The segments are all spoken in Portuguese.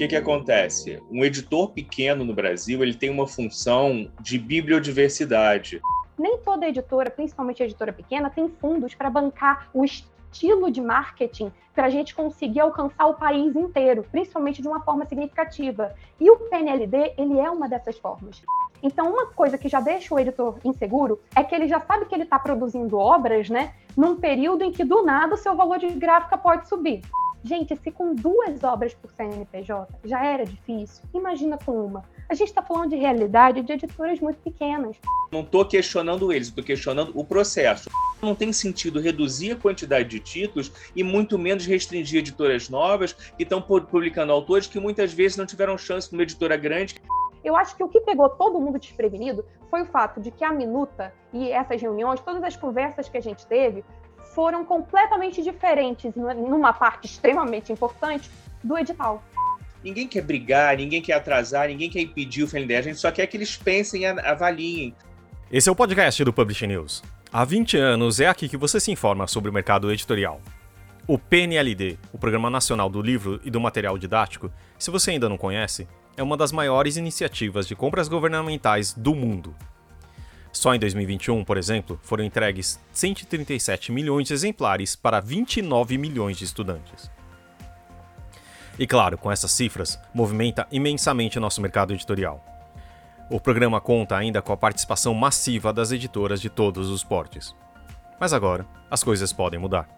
que, que acontece? Um editor pequeno no Brasil ele tem uma função de bibliodiversidade. Nem toda editora, principalmente editora pequena, tem fundos para bancar o estilo de marketing para a gente conseguir alcançar o país inteiro, principalmente de uma forma significativa. E o PNLD, ele é uma dessas formas. Então, uma coisa que já deixa o editor inseguro é que ele já sabe que ele está produzindo obras, né, num período em que do nada o seu valor de gráfica pode subir. Gente, se com duas obras por CNPJ já era difícil, imagina com uma. A gente está falando de realidade de editoras muito pequenas. Não estou questionando eles, estou questionando o processo. Não tem sentido reduzir a quantidade de títulos e muito menos restringir editoras novas que estão publicando autores que muitas vezes não tiveram chance numa editora grande. Eu acho que o que pegou todo mundo desprevenido foi o fato de que a minuta e essas reuniões, todas as conversas que a gente teve, foram completamente diferentes numa parte extremamente importante do edital. Ninguém quer brigar, ninguém quer atrasar, ninguém quer impedir o FNDE, a gente só quer que eles pensem e avaliem. Esse é o podcast do Publish News. Há 20 anos é aqui que você se informa sobre o mercado editorial. O PNLD, o Programa Nacional do Livro e do Material Didático, se você ainda não conhece, é uma das maiores iniciativas de compras governamentais do mundo. Só em 2021, por exemplo, foram entregues 137 milhões de exemplares para 29 milhões de estudantes. E claro, com essas cifras, movimenta imensamente nosso mercado editorial. O programa conta ainda com a participação massiva das editoras de todos os portes. Mas agora, as coisas podem mudar.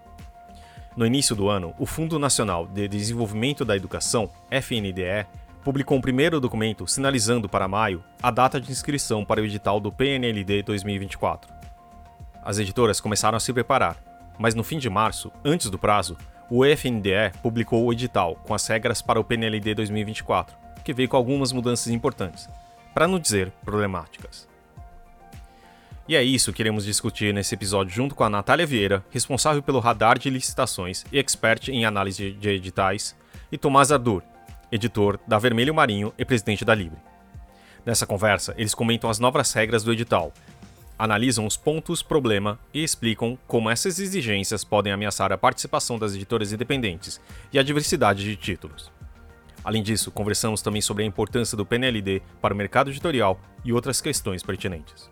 No início do ano, o Fundo Nacional de Desenvolvimento da Educação, FNDE, publicou um primeiro documento sinalizando para maio a data de inscrição para o edital do PNLD 2024. As editoras começaram a se preparar, mas no fim de março, antes do prazo, o FNDE publicou o edital com as regras para o PNLD 2024, que veio com algumas mudanças importantes, para não dizer problemáticas. E é isso que iremos discutir nesse episódio junto com a Natália Vieira, responsável pelo radar de licitações e expert em análise de editais, e Tomás Ardur, editor da Vermelho Marinho e presidente da Libre. Nessa conversa, eles comentam as novas regras do edital, analisam os pontos problema e explicam como essas exigências podem ameaçar a participação das editoras independentes e a diversidade de títulos. Além disso, conversamos também sobre a importância do PNLD para o mercado editorial e outras questões pertinentes.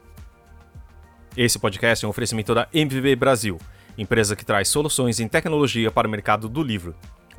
Esse podcast é um oferecimento da MVB Brasil, empresa que traz soluções em tecnologia para o mercado do livro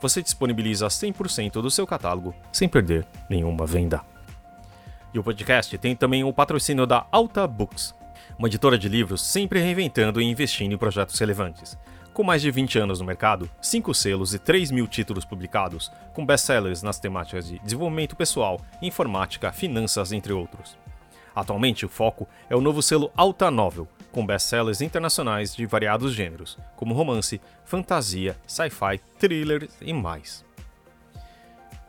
você disponibiliza 100% do seu catálogo sem perder nenhuma venda. E o podcast tem também o patrocínio da Alta Books, uma editora de livros sempre reinventando e investindo em projetos relevantes. Com mais de 20 anos no mercado, 5 selos e 3 mil títulos publicados, com best-sellers nas temáticas de desenvolvimento pessoal, informática, finanças, entre outros. Atualmente, o foco é o novo selo Alta Novel, com best-sellers internacionais de variados gêneros, como romance, fantasia, sci-fi, thriller e mais.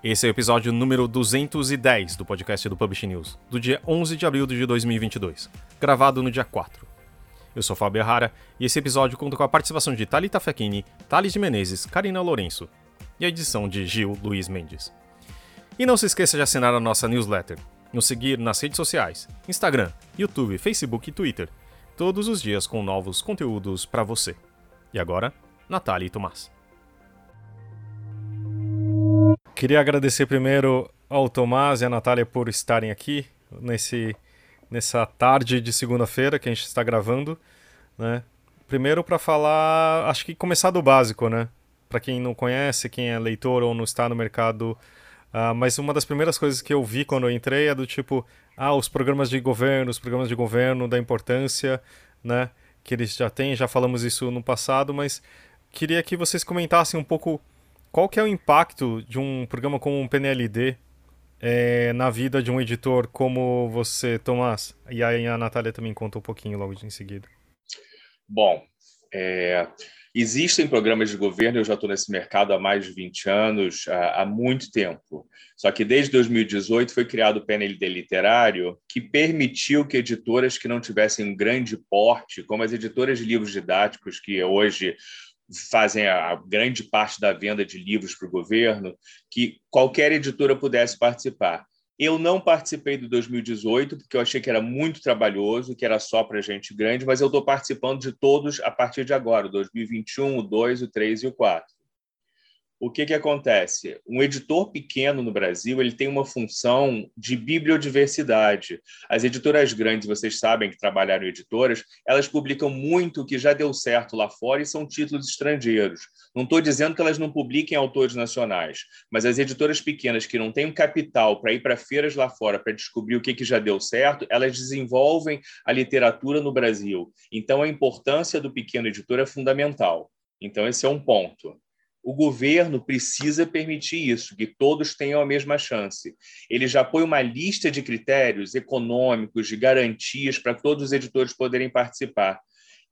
Esse é o episódio número 210 do podcast do Publish News, do dia 11 de abril de 2022, gravado no dia 4. Eu sou Fábio Errara e esse episódio conta com a participação de Thalita Fechini, Thales de Menezes, Karina Lourenço e a edição de Gil Luiz Mendes. E não se esqueça de assinar a nossa newsletter, nos seguir nas redes sociais, Instagram, YouTube, Facebook e Twitter, todos os dias com novos conteúdos para você. E agora, Natália e Tomás. Queria agradecer primeiro ao Tomás e à Natália por estarem aqui nesse, nessa tarde de segunda-feira que a gente está gravando, né? Primeiro para falar, acho que começar do básico, né? Para quem não conhece, quem é leitor ou não está no mercado Uh, mas uma das primeiras coisas que eu vi quando eu entrei é do tipo, ah, os programas de governo, os programas de governo, da importância, né, que eles já têm, já falamos isso no passado, mas queria que vocês comentassem um pouco qual que é o impacto de um programa como um PNLD é, na vida de um editor como você, Tomás. E aí a Natália também conta um pouquinho logo em seguida. Bom, é, Existem programas de governo, eu já estou nesse mercado há mais de 20 anos, há, muito tempo. Só que desde 2018 foi criado o PNLD Literário, que permitiu que editoras que não tivessem um grande porte, como as editoras de livros didáticos, que hoje fazem a grande parte da venda de livros para o governo, que qualquer editora pudesse participar. Eu não participei do 2018, porque eu achei que era muito trabalhoso, que era só para gente grande, mas eu estou participando de todos a partir de agora, 2021, o 2, o 3 e o 4 o que, que acontece? Um editor pequeno no Brasil ele tem uma função de bibliodiversidade. As editoras grandes, vocês sabem que trabalharam em editoras, elas publicam muito o que já deu certo lá fora e são títulos estrangeiros. Não estou dizendo que elas não publiquem autores nacionais, mas as editoras pequenas que não têm capital para ir para feiras lá fora para descobrir o que, que já deu certo, elas desenvolvem a literatura no Brasil. Então, a importância do pequeno editor é fundamental. Então, esse é um ponto. O governo precisa permitir isso, que todos tenham a mesma chance. Ele já põe uma lista de critérios econômicos, de garantias para todos os editores poderem participar.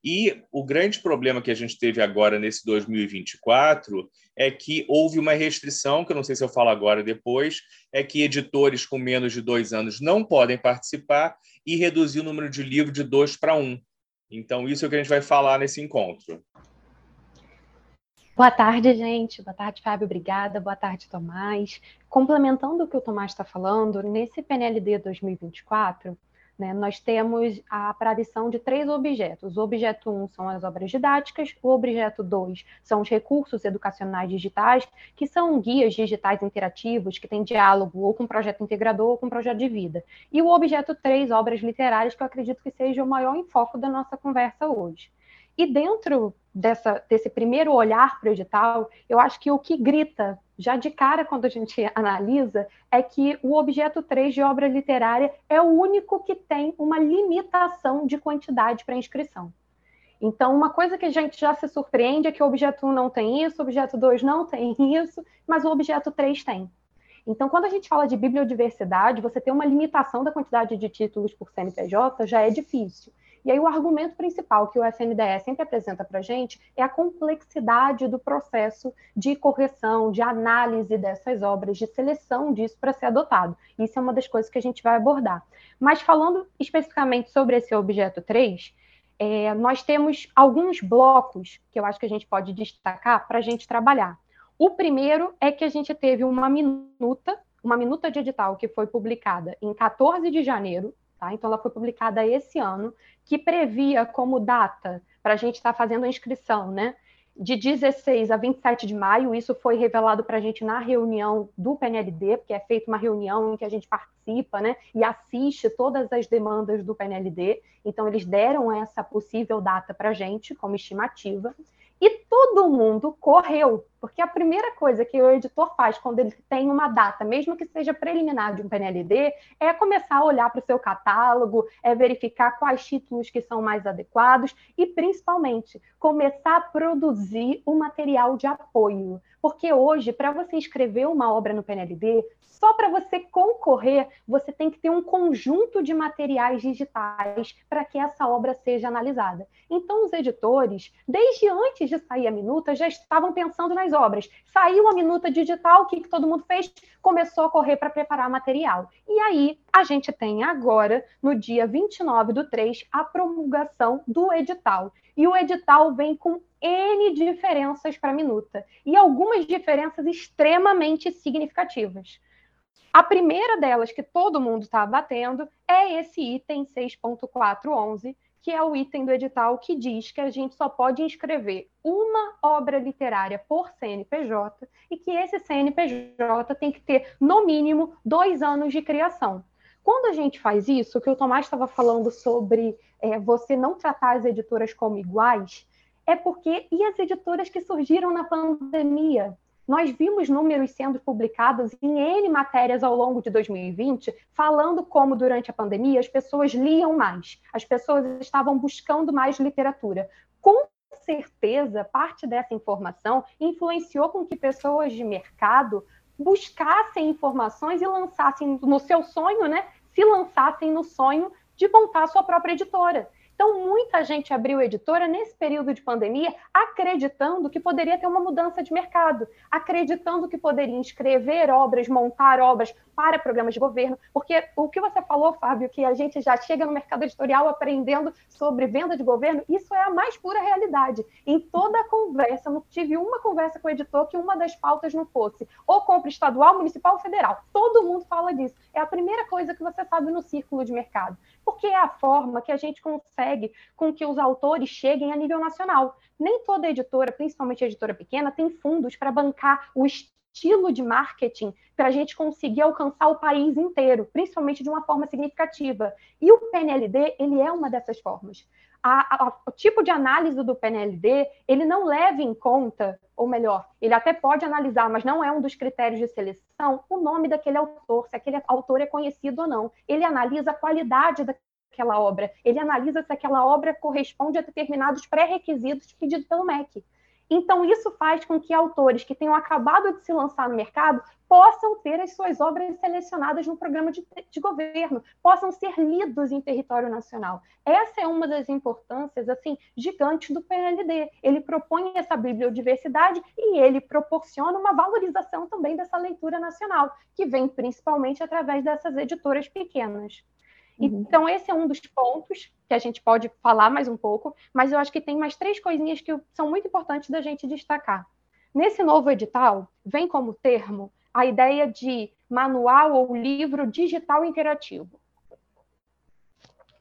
E o grande problema que a gente teve agora nesse 2024 é que houve uma restrição, que eu não sei se eu falo agora ou depois, é que editores com menos de dois anos não podem participar e reduzir o número de livros de dois para um. Então, isso é o que a gente vai falar nesse encontro. Boa tarde, gente. Boa tarde, Fábio. Obrigada. Boa tarde, Tomás. Complementando o que o Tomás está falando, nesse PNLD 2024, né, nós temos a aparição de três objetos. O objeto 1 um são as obras didáticas, o objeto 2 são os recursos educacionais digitais, que são guias digitais interativos que têm diálogo ou com projeto integrador ou com projeto de vida. E o objeto 3, obras literárias, que eu acredito que seja o maior enfoque da nossa conversa hoje. E dentro dessa, desse primeiro olhar para o edital, eu acho que o que grita já de cara quando a gente analisa é que o objeto 3 de obra literária é o único que tem uma limitação de quantidade para inscrição. Então, uma coisa que a gente já se surpreende é que o objeto 1 não tem isso, o objeto 2 não tem isso, mas o objeto 3 tem. Então, quando a gente fala de bibliodiversidade, você ter uma limitação da quantidade de títulos por CNPJ já é difícil. E aí o argumento principal que o FNDE sempre apresenta para a gente é a complexidade do processo de correção, de análise dessas obras, de seleção disso para ser adotado. Isso é uma das coisas que a gente vai abordar. Mas falando especificamente sobre esse objeto 3, é, nós temos alguns blocos que eu acho que a gente pode destacar para a gente trabalhar. O primeiro é que a gente teve uma minuta, uma minuta de edital que foi publicada em 14 de janeiro Tá? Então, ela foi publicada esse ano, que previa como data para a gente estar tá fazendo a inscrição, né? De 16 a 27 de maio, isso foi revelado para a gente na reunião do PNLD, porque é feita uma reunião em que a gente participa né, e assiste todas as demandas do PNLD. Então, eles deram essa possível data para a gente como estimativa. E todo mundo correu, porque a primeira coisa que o editor faz quando ele tem uma data, mesmo que seja preliminar de um PNLD, é começar a olhar para o seu catálogo, é verificar quais títulos que são mais adequados e, principalmente, começar a produzir o material de apoio. Porque hoje, para você escrever uma obra no PNLD, só para você concorrer, você tem que ter um conjunto de materiais digitais para que essa obra seja analisada. Então, os editores, desde antes de sair a minuta, já estavam pensando nas obras. Saiu a minuta digital, o que, que todo mundo fez? Começou a correr para preparar material. E aí, a gente tem agora, no dia 29 do 3, a promulgação do edital. E o edital vem com N diferenças para a minuta, e algumas diferenças extremamente significativas. A primeira delas, que todo mundo está batendo, é esse item 6.411, que é o item do edital que diz que a gente só pode inscrever uma obra literária por CNPJ e que esse CNPJ tem que ter, no mínimo, dois anos de criação. Quando a gente faz isso, que o Tomás estava falando sobre é, você não tratar as editoras como iguais, é porque e as editoras que surgiram na pandemia? Nós vimos números sendo publicados em N matérias ao longo de 2020, falando como, durante a pandemia, as pessoas liam mais, as pessoas estavam buscando mais literatura. Com certeza, parte dessa informação influenciou com que pessoas de mercado buscassem informações e lançassem no seu sonho, né? Se lançassem no sonho de montar sua própria editora. Então, muita gente abriu editora nesse período de pandemia, acreditando que poderia ter uma mudança de mercado, acreditando que poderia escrever obras, montar obras para programas de governo, porque o que você falou, Fábio, que a gente já chega no mercado editorial aprendendo sobre venda de governo, isso é a mais pura realidade. Em toda a conversa, não tive uma conversa com o editor que uma das pautas não fosse ou compra estadual, municipal ou federal. Todo mundo fala disso. É a primeira coisa que você sabe no círculo de mercado, porque é a forma que a gente consegue com que os autores cheguem a nível nacional. Nem toda editora, principalmente editora pequena, tem fundos para bancar o estilo de marketing para a gente conseguir alcançar o país inteiro, principalmente de uma forma significativa. E o PNLD, ele é uma dessas formas. A, a, o tipo de análise do PNLD, ele não leva em conta, ou melhor, ele até pode analisar, mas não é um dos critérios de seleção, o nome daquele autor, se aquele autor é conhecido ou não. Ele analisa a qualidade daquela obra, ele analisa se aquela obra corresponde a determinados pré-requisitos pedidos pelo MEC. Então, isso faz com que autores que tenham acabado de se lançar no mercado possam ter as suas obras selecionadas no programa de, de, governo, possam ser lidos em território nacional. Essa é uma das importâncias assim gigantes do PNLD. Ele propõe essa bibliodiversidade e ele proporciona uma valorização também dessa leitura nacional, que vem principalmente através dessas editoras pequenas. Uhum. Então, esse é um dos pontos que a gente pode falar mais um pouco, mas eu acho que tem mais três coisinhas que são muito importantes da gente destacar. Nesse novo edital, vem como termo a ideia de manual ou livro digital interativo.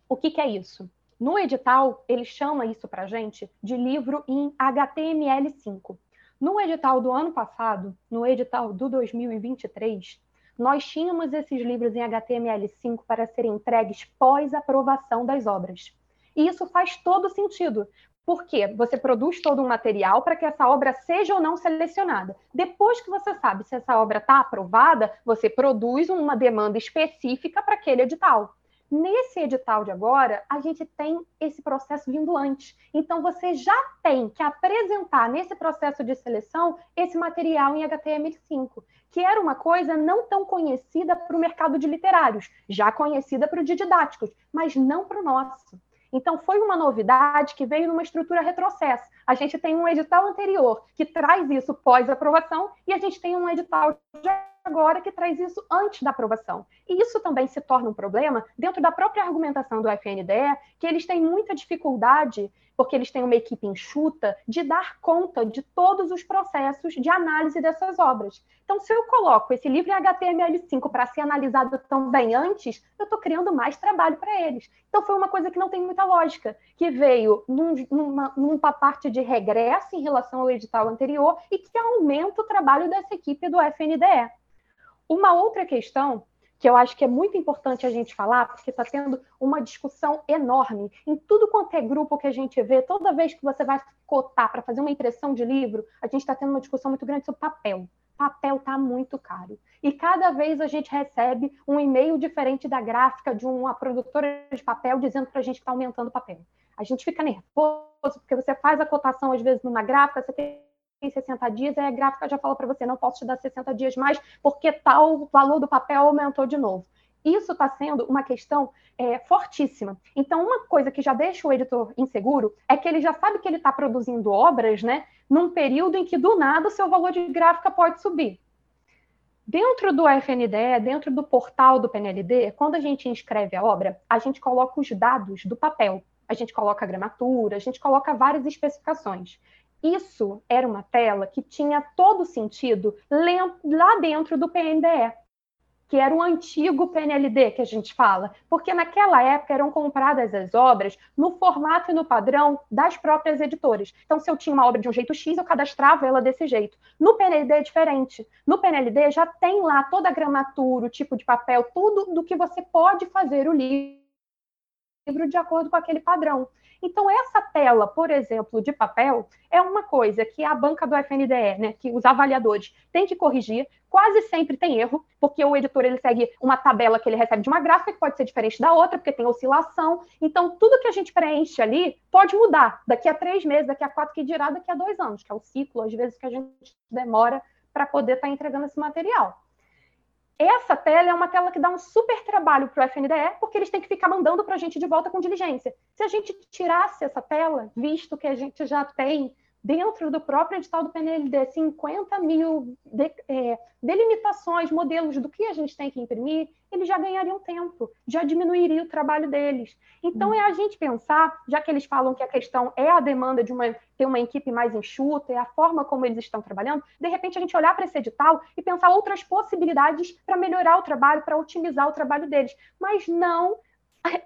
O que, que é isso? No edital, ele chama isso para gente de livro em HTML5. No edital do ano passado, no edital do 2023, nós tínhamos esses livros em HTML5 para serem entregues pós-aprovação das obras. E isso faz todo sentido, porque você produz todo um material para que essa obra seja ou não selecionada. Depois que você sabe se essa obra está aprovada, você produz uma demanda específica para aquele edital. Nesse edital de agora, a gente tem esse processo vindo antes. Então, você já tem que apresentar nesse processo de seleção esse material em HTML5, que era uma coisa não tão conhecida para o mercado de literários, já conhecida para o de didáticos, mas não para o nosso. Então, foi uma novidade que veio numa estrutura retrocesso. A gente tem um edital anterior que traz isso pós-aprovação e a gente tem um edital de agora que traz isso antes da aprovação. E isso também se torna um problema dentro da própria argumentação do FNDE, que eles têm muita dificuldade, porque eles têm uma equipe enxuta, de dar conta de todos os processos de análise dessas obras. Então, se eu coloco esse livro em HTML5 para ser analisado também antes, eu estou criando mais trabalho para eles. Então, foi uma coisa que não tem muita lógica, que veio num, numa, numa parte de regresso em relação ao edital anterior e que aumenta o trabalho dessa equipe do FNDE. Uma outra questão que eu acho que é muito importante a gente falar, porque está tendo uma discussão enorme em tudo quanto é grupo que a gente vê, toda vez que você vai cotar para fazer uma impressão de livro, a gente está tendo uma discussão muito grande sobre papel. Papel está muito caro. E cada vez a gente recebe um e-mail diferente da gráfica de uma produtora de papel dizendo para a gente que está aumentando o papel. A gente fica nervoso, porque você faz a cotação, às vezes, numa gráfica, você tem 60 dias, aí a gráfica já fala para você, não posso te dar 60 dias mais, porque tal valor do papel aumentou de novo. Isso está sendo uma questão é, fortíssima. Então, uma coisa que já deixa o editor inseguro é que ele já sabe que ele está produzindo obras, né, num período em que do nada o seu valor de gráfica pode subir. Dentro do FNDE, dentro do portal do PNLD, quando a gente inscreve a obra, a gente coloca os dados do papel. A gente coloca a gramatura, a gente coloca várias especificações. Isso era uma tela que tinha todo sentido lá dentro do PNDE, que era o antigo PNLD que a gente fala, porque naquela época eram compradas as obras no formato e no padrão das próprias editoras. Então, se eu tinha uma obra de um jeito X, eu cadastrava ela desse jeito. No PNLD é diferente. No PNLD já tem lá toda a gramatura, o tipo de papel, tudo do que você pode fazer o livro de acordo com aquele padrão. Então, essa tela, por exemplo, de papel, é uma coisa que a banca do FNDE, né, que os avaliadores têm que corrigir, quase sempre tem erro, porque o editor ele segue uma tabela que ele recebe de uma gráfica que pode ser diferente da outra, porque tem oscilação. Então, tudo que a gente preenche ali pode mudar daqui a três meses, daqui a quatro, que dirá daqui a dois anos, que é o ciclo, às vezes, que a gente demora para poder estar tá entregando esse material. Essa tela é uma tela que dá um super trabalho para o FNDE, porque eles têm que ficar mandando para a gente de volta com diligência. Se a gente tirasse essa tela, visto que a gente já tem dentro do próprio edital do PNLD 50 mil de, é, delimitações, modelos do que a gente tem que imprimir, eles já ganhariam tempo, já diminuiria o trabalho deles. Então é a gente pensar, já que eles falam que a questão é a demanda de uma, ter uma equipe mais enxuta, é a forma como eles estão trabalhando, de repente a gente olhar para esse edital e pensar outras possibilidades para melhorar o trabalho, para otimizar o trabalho deles, mas não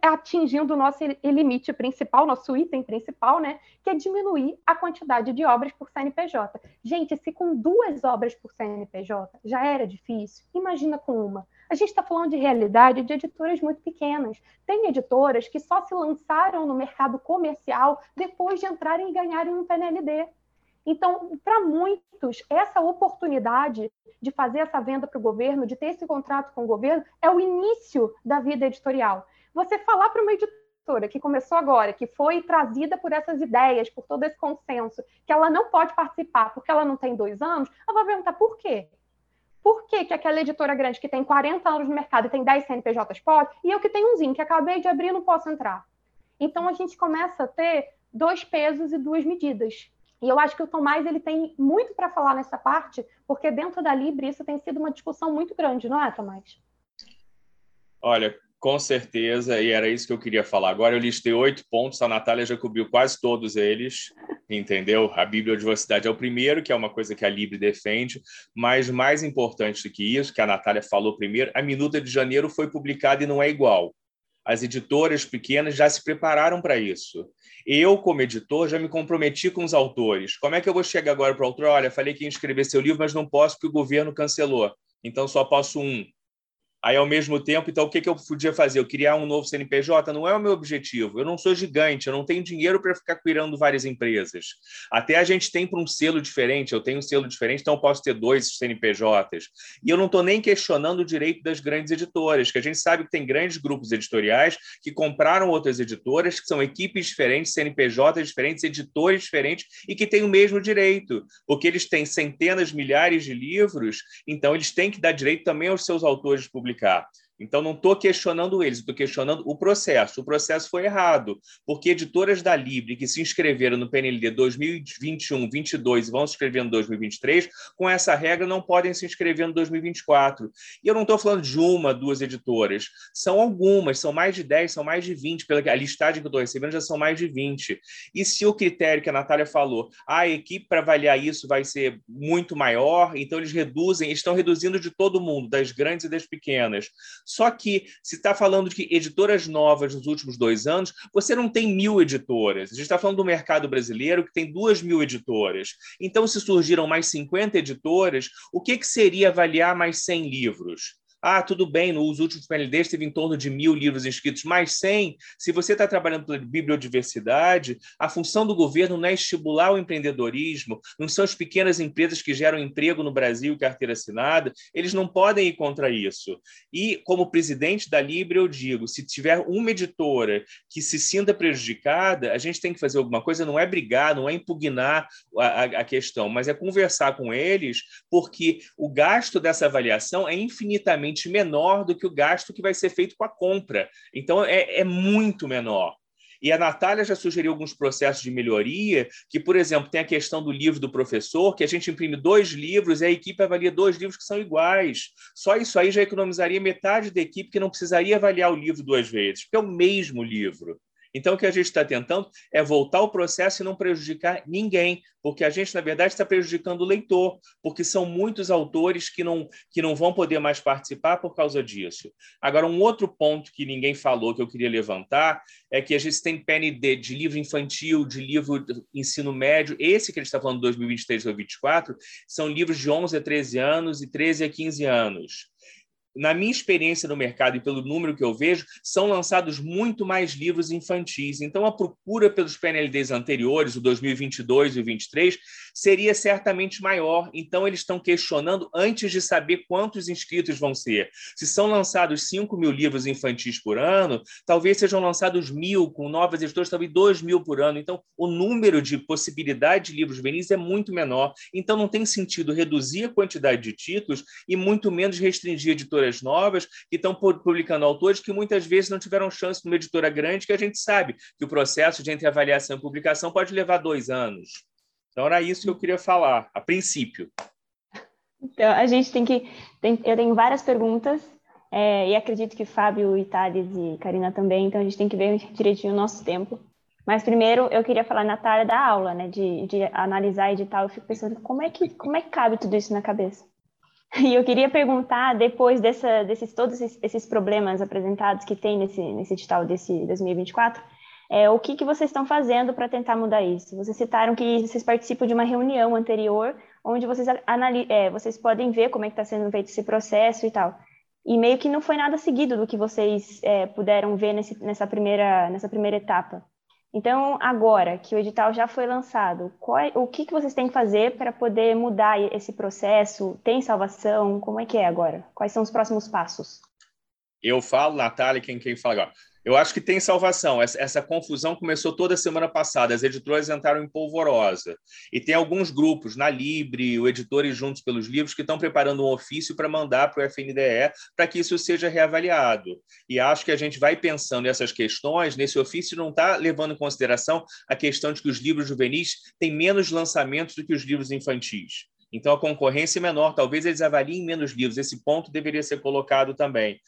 atingindo o nosso limite principal, nosso item principal, né, que é diminuir a quantidade de obras por CNPJ. Gente, se com duas obras por CNPJ já era difícil, imagina com uma. A gente está falando de realidade de editoras muito pequenas. Tem editoras que só se lançaram no mercado comercial depois de entrarem e ganharem um PNLD. Então, para muitos, essa oportunidade de fazer essa venda para o governo, de ter esse contrato com o governo, é o início da vida editorial você falar para uma editora que começou agora, que foi trazida por essas ideias, por todo esse consenso, que ela não pode participar porque ela não tem dois anos, ela vai perguntar por quê? Por que, que aquela editora grande que tem 40 anos no mercado e tem 10 CNPJs pode, e eu que tenho umzinho, que acabei de abrir, não posso entrar? Então a gente começa a ter dois pesos e duas medidas. E eu acho que o Tomás ele tem muito para falar nessa parte, porque dentro da Libre isso tem sido uma discussão muito grande, não é, Tomás? Olha, com certeza, e era isso que eu queria falar. Agora eu listei oito pontos, a Natália já cobriu quase todos eles, entendeu? A biodiversidade é o primeiro, que é uma coisa que a Libre defende, mas mais importante do que isso, que a Natália falou primeiro, a Minuta de Janeiro foi publicada e não é igual. As editoras pequenas já se prepararam para isso. Eu, como editor, já me comprometi com os autores. Como é que eu vou chegar agora para o autor? Olha, falei que ia escrever seu livro, mas não posso porque o governo cancelou. Então só posso um. Aí, ao mesmo tempo, então, o que, que eu podia fazer? Eu criar um novo CNPJ? Não é o meu objetivo. Eu não sou gigante, eu não tenho dinheiro para ficar cuidando várias empresas. Até a gente tem para um selo diferente, eu tenho um selo diferente, então eu posso ter dois CNPJs. E eu não estou nem questionando o direito das grandes editoras, que a gente sabe que tem grandes grupos editoriais que compraram outras editoras, que são equipes diferentes, CNPJs diferentes, editores diferentes, e que têm o mesmo direito, porque eles têm centenas, milhares de livros, então eles têm que dar direito também aos seus autores publicados publicar. Então, não estou questionando eles, estou questionando o processo. O processo foi errado, porque editoras da Libre que se inscreveram no PNLD 2021, 2022 e vão se inscrever no 2023, com essa regra não podem se inscrever no 2024. E eu não estou falando de uma, duas editoras, são algumas, são mais de 10, são mais de 20, pela listagem que eu estou recebendo já são mais de 20. E se o critério que a Natália falou, ah, a equipe para avaliar isso vai ser muito maior, então eles reduzem, estão reduzindo de todo mundo, das grandes e das pequenas. Só que, se está falando de editoras novas nos últimos dois anos, você não tem mil editoras. A gente está falando do mercado brasileiro que tem duas mil editoras. Então, se surgiram mais 50 editoras, o que, que seria avaliar mais 100 livros? Ah, tudo bem, nos últimos PNLDs teve em torno de mil livros inscritos, mais 100. Se você está trabalhando pela biodiversidade, a função do governo não é estimular o empreendedorismo, não são as pequenas empresas que geram emprego no Brasil e carteira assinada, eles não podem ir contra isso. E, como presidente da Libre, eu digo: se tiver uma editora que se sinta prejudicada, a gente tem que fazer alguma coisa, não é brigar, não é impugnar a, a questão, mas é conversar com eles, porque o gasto dessa avaliação é infinitamente menor do que o gasto que vai ser feito com a compra. Então, é, é muito menor. E a Natália já sugeriu alguns processos de melhoria, que, por exemplo, tem a questão do livro do professor, que a gente imprime dois livros e a equipe avalia dois livros que são iguais. Só isso aí já economizaria metade da equipe que não precisaria avaliar o livro duas vezes, porque é o mesmo livro. Então, o que a gente está tentando é voltar o processo e não prejudicar ninguém, porque a gente, na verdade, está prejudicando o leitor, porque são muitos autores que não, que não vão poder mais participar por causa disso. Agora, um outro ponto que ninguém falou, que eu queria levantar, é que a gente tem PND de livro infantil, de livro de ensino médio, esse que a gente está falando, 2023 ou 2024, são livros de 11 a 13 anos e 13 a 15 anos na minha experiência no mercado e pelo número que eu vejo, são lançados muito mais livros infantis. Então, a procura pelos PNLDs anteriores, o 2022 e o 23, seria certamente maior. Então, eles estão questionando antes de saber quantos inscritos vão ser. Se são lançados 5 mil livros infantis por ano, talvez sejam lançados mil, com novas editoras, talvez 2 mil por ano. Então, o número de possibilidade de livros juvenis é muito menor. Então, não tem sentido reduzir a quantidade de títulos e muito menos restringir editoras novas que estão publicando autores que muitas vezes não tiveram chance numa editora grande, que a gente sabe que o processo de entre avaliação e publicação pode levar dois anos. Então, era isso que eu queria falar, a princípio. Então, a gente tem que. Tem, eu tenho várias perguntas, é, e acredito que Fábio, Thales e Karina também, então a gente tem que ver direitinho o nosso tempo. Mas primeiro eu queria falar, Natália, da aula, né? De, de analisar edital. Eu fico pensando como é, que, como é que cabe tudo isso na cabeça? E eu queria perguntar, depois dessa, desses todos esses, problemas apresentados que tem nesse, nesse edital desse 2024, é, o que, que vocês estão fazendo para tentar mudar isso? Vocês citaram que vocês participam de uma reunião anterior, onde vocês, é, vocês podem ver como é que está sendo feito esse processo e tal. E meio que não foi nada seguido do que vocês é, puderam ver nesse, nessa, primeira, nessa primeira etapa. Então, agora que o edital já foi lançado, qual, é, o que, que vocês têm que fazer para poder mudar esse processo? Tem salvação? Como é que é agora? Quais são os próximos passos? Eu falo, Natália, quem, quem fala agora. Eu acho que tem salvação. Essa, essa, confusão começou toda semana passada. As editoras entraram em polvorosa. E tem alguns grupos, na Libre, o Editores Juntos pelos Livros, que estão preparando um ofício para mandar para o FNDE para que isso seja reavaliado. E acho que a gente vai pensando nessas questões. Nesse ofício não está levando em consideração a questão de que os livros juvenis têm menos lançamentos do que os livros infantis. Então, a concorrência é menor. Talvez eles avaliem menos livros. Esse ponto deveria ser colocado também.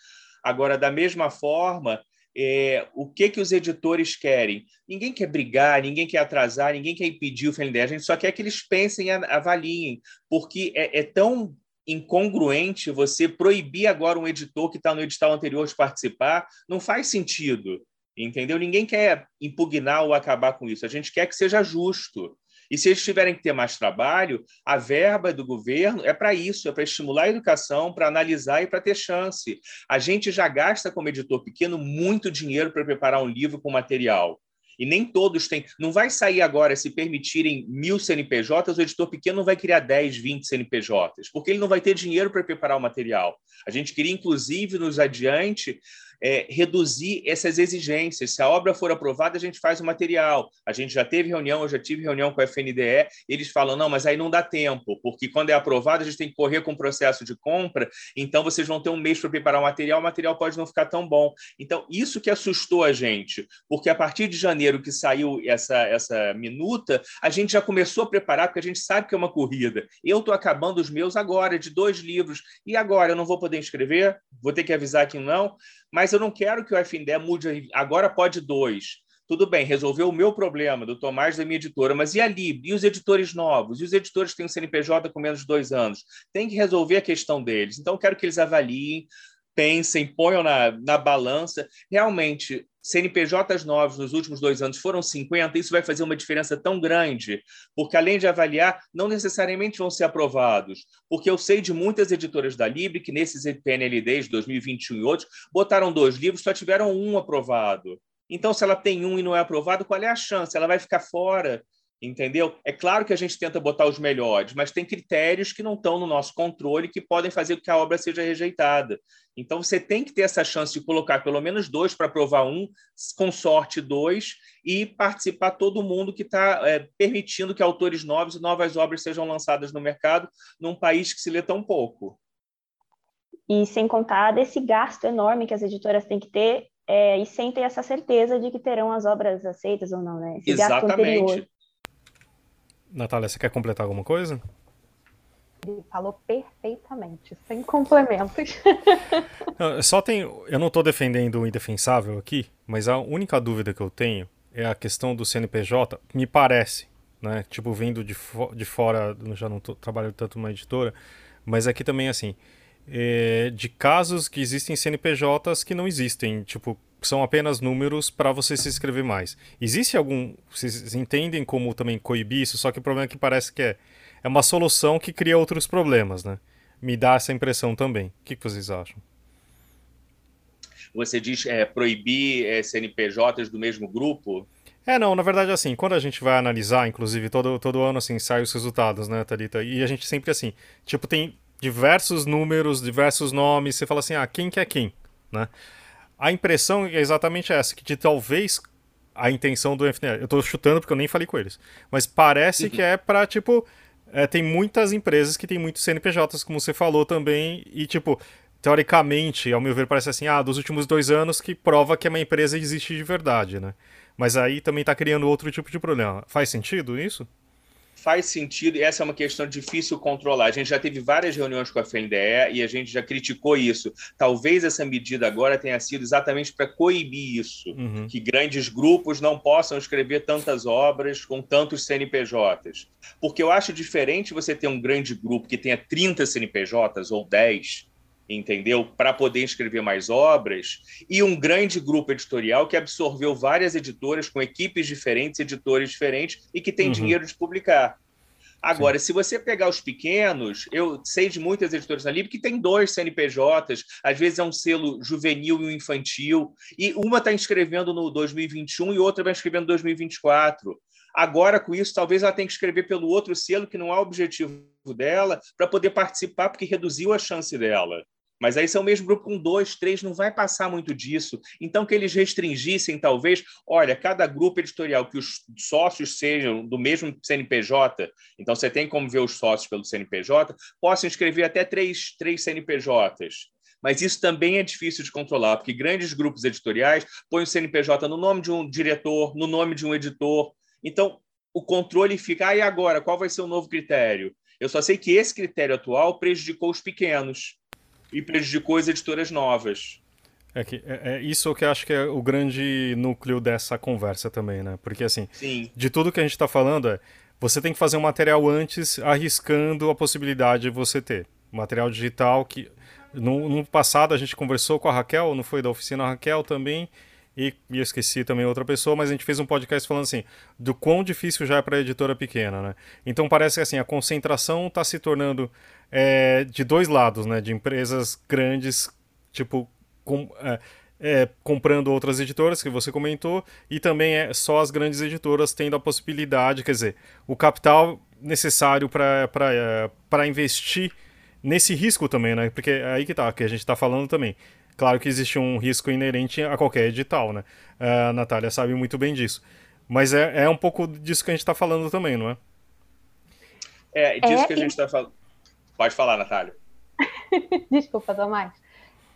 Agora, da mesma forma, é, o que que os editores querem. Ninguém quer brigar, ninguém quer atrasar, ninguém quer impedir o FNDE, a gente só quer que eles pensem e avaliem, porque é, é tão incongruente você proibir agora um editor que está no edital anterior de participar, não faz sentido, entendeu? Ninguém quer impugnar ou acabar com isso, a gente quer que seja justo. E se eles tiverem que ter mais trabalho, a verba do governo é para isso, é para estimular a educação, para analisar e para ter chance. A gente já gasta, como editor pequeno, muito dinheiro para preparar um livro com material. E nem todos têm. Não vai sair agora, se permitirem mil CNPJs, o editor pequeno não vai criar 10, 20 CNPJs, porque ele não vai ter dinheiro para preparar o material. A gente queria, inclusive, nos adiante, é, reduzir essas exigências. Se a obra for aprovada, a gente faz o material. A gente já teve reunião, eu já tive reunião com a FNDE, eles falam, não, mas aí não dá tempo, porque quando é aprovado, a gente tem que correr com o processo de compra, então vocês vão ter um mês para preparar o material, o material pode não ficar tão bom. Então, isso que assustou a gente, porque a partir de janeiro que saiu essa, essa minuta, a gente já começou a preparar, porque a gente sabe que é uma corrida. Eu estou acabando os meus agora, de dois livros, e agora eu não vou poder escrever? Vou ter que avisar que não? Mas eu não quero que o FNDE mude, agora pode dois. Tudo bem, resolveu o meu problema, do Tomás da minha editora, mas e a Libre? E os editores novos? E os editores que têm o CNPJ com menos de dois anos? Tem que resolver a questão deles. Então, eu quero que eles avaliem, pensem, ponham na, na balança. Realmente, CNPJs novos nos últimos dois anos foram 50, isso vai fazer uma diferença tão grande, porque além de avaliar, não necessariamente vão ser aprovados. Porque eu sei de muitas editoras da Libre que nesses PNLDs 2021 e outros botaram dois livros, só tiveram um aprovado. Então, se ela tem um e não é aprovado, qual é a chance? Ela vai ficar fora entendeu? É claro que a gente tenta botar os melhores, mas tem critérios que não estão no nosso controle que podem fazer com que a obra seja rejeitada. Então você tem que ter essa chance de colocar pelo menos dois para aprovar um, com sorte dois, e participar todo mundo que está é, permitindo que autores novos e novas obras sejam lançadas no mercado num país que se lê tão pouco. E sem contar desse gasto enorme que as editoras têm que ter é, e sem ter essa certeza de que terão as obras aceitas ou não, né? Esse Exatamente. Natália, você quer completar alguma coisa? Ele falou perfeitamente, sem complementos. Só tem. Eu não estou defendendo o indefensável aqui, mas a única dúvida que eu tenho é a questão do CNPJ. Me parece, né? Tipo, vindo de, fo de fora, já não tô, trabalho tanto numa editora, mas aqui também assim. É, de casos que existem CNPJs que não existem. Tipo, são apenas números para você se inscrever mais. Existe algum. Vocês entendem como também coibir isso? Só que o problema é que parece que é, é uma solução que cria outros problemas, né? Me dá essa impressão também. O que, que vocês acham? Você diz é, proibir é, CNPJs do mesmo grupo? É, não, na verdade, assim, quando a gente vai analisar, inclusive, todo, todo ano, assim, sai os resultados, né, Thalita? E a gente sempre, assim, tipo, tem diversos números, diversos nomes, você fala assim, ah, quem que é quem, né? A impressão é exatamente essa, que de talvez a intenção do FNL, eu tô chutando porque eu nem falei com eles, mas parece uhum. que é pra, tipo, é, tem muitas empresas que tem muitos CNPJs, como você falou também, e, tipo, teoricamente, ao meu ver, parece assim, ah, dos últimos dois anos que prova que uma empresa existe de verdade, né? Mas aí também está criando outro tipo de problema. Faz sentido isso? Faz sentido, e essa é uma questão difícil controlar. A gente já teve várias reuniões com a FNDE e a gente já criticou isso. Talvez essa medida agora tenha sido exatamente para coibir isso, uhum. que grandes grupos não possam escrever tantas obras com tantos CNPJs. Porque eu acho diferente você ter um grande grupo que tenha 30 CNPJs ou 10 entendeu? Para poder escrever mais obras, e um grande grupo editorial que absorveu várias editoras com equipes diferentes, editores diferentes e que tem uhum. dinheiro de publicar. Agora, Sim. se você pegar os pequenos, eu sei de muitas editoras na Lib que tem dois CNPJs, às vezes é um selo juvenil e um infantil, e uma está escrevendo no 2021 e outra vai escrevendo no 2024. Agora, com isso, talvez ela tenha que escrever pelo outro selo, que não é o objetivo dela, para poder participar, porque reduziu a chance dela. Mas aí, se é o mesmo grupo com dois, três, não vai passar muito disso. Então, que eles restringissem, talvez, olha, cada grupo editorial que os sócios sejam do mesmo CNPJ, então você tem como ver os sócios pelo CNPJ, possam escrever até três, três CNPJs. Mas isso também é difícil de controlar, porque grandes grupos editoriais põem o CNPJ no nome de um diretor, no nome de um editor. Então, o controle fica, ah, e agora? Qual vai ser o novo critério? Eu só sei que esse critério atual prejudicou os pequenos e prejudicou as editoras novas. É, que, é, é, isso que eu acho que é o grande núcleo dessa conversa também, né? Porque, assim, Sim. de tudo que a gente está falando, é, você tem que fazer um material antes, arriscando a possibilidade de você ter. Material digital que. No, no passado a gente conversou com a Raquel, não foi da oficina Raquel também, e, e eu esqueci também outra pessoa, mas a gente fez um podcast falando assim, do quão difícil já é para a editora pequena, né? Então parece que assim, a concentração está se tornando é, de dois lados, né? De empresas grandes, tipo, com, é, é, comprando outras editoras, que você comentou, e também é só as grandes editoras tendo a possibilidade, quer dizer, o capital necessário para é, investir nesse risco também, né? Porque é aí que tá, que a gente está falando também. Claro que existe um risco inerente a qualquer edital, né? A Natália sabe muito bem disso. Mas é, é um pouco disso que a gente está falando também, não é? É, disso é, que a gente está falando. Pode falar, Natália. Desculpa, Tomás.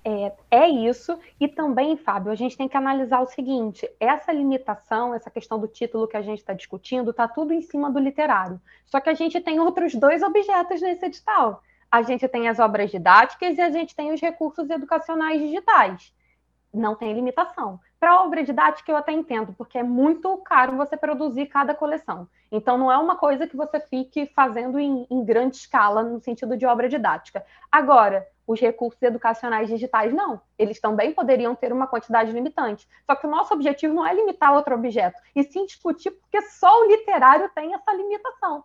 É, é, isso. E também, Fábio, a gente tem que analisar o seguinte: essa limitação, essa questão do título que a gente está discutindo, está tudo em cima do literário. Só que a gente tem outros dois objetos nesse edital a gente tem as obras didáticas e a gente tem os recursos educacionais digitais. Não tem limitação. Para obra didática, eu até entendo, porque é muito caro você produzir cada coleção. Então, não é uma coisa que você fique fazendo em, em grande escala, no sentido de obra didática. Agora, os recursos educacionais digitais, não. Eles também poderiam ter uma quantidade limitante. Só que o nosso objetivo não é limitar outro objeto, e sim discutir porque só o literário tem essa limitação.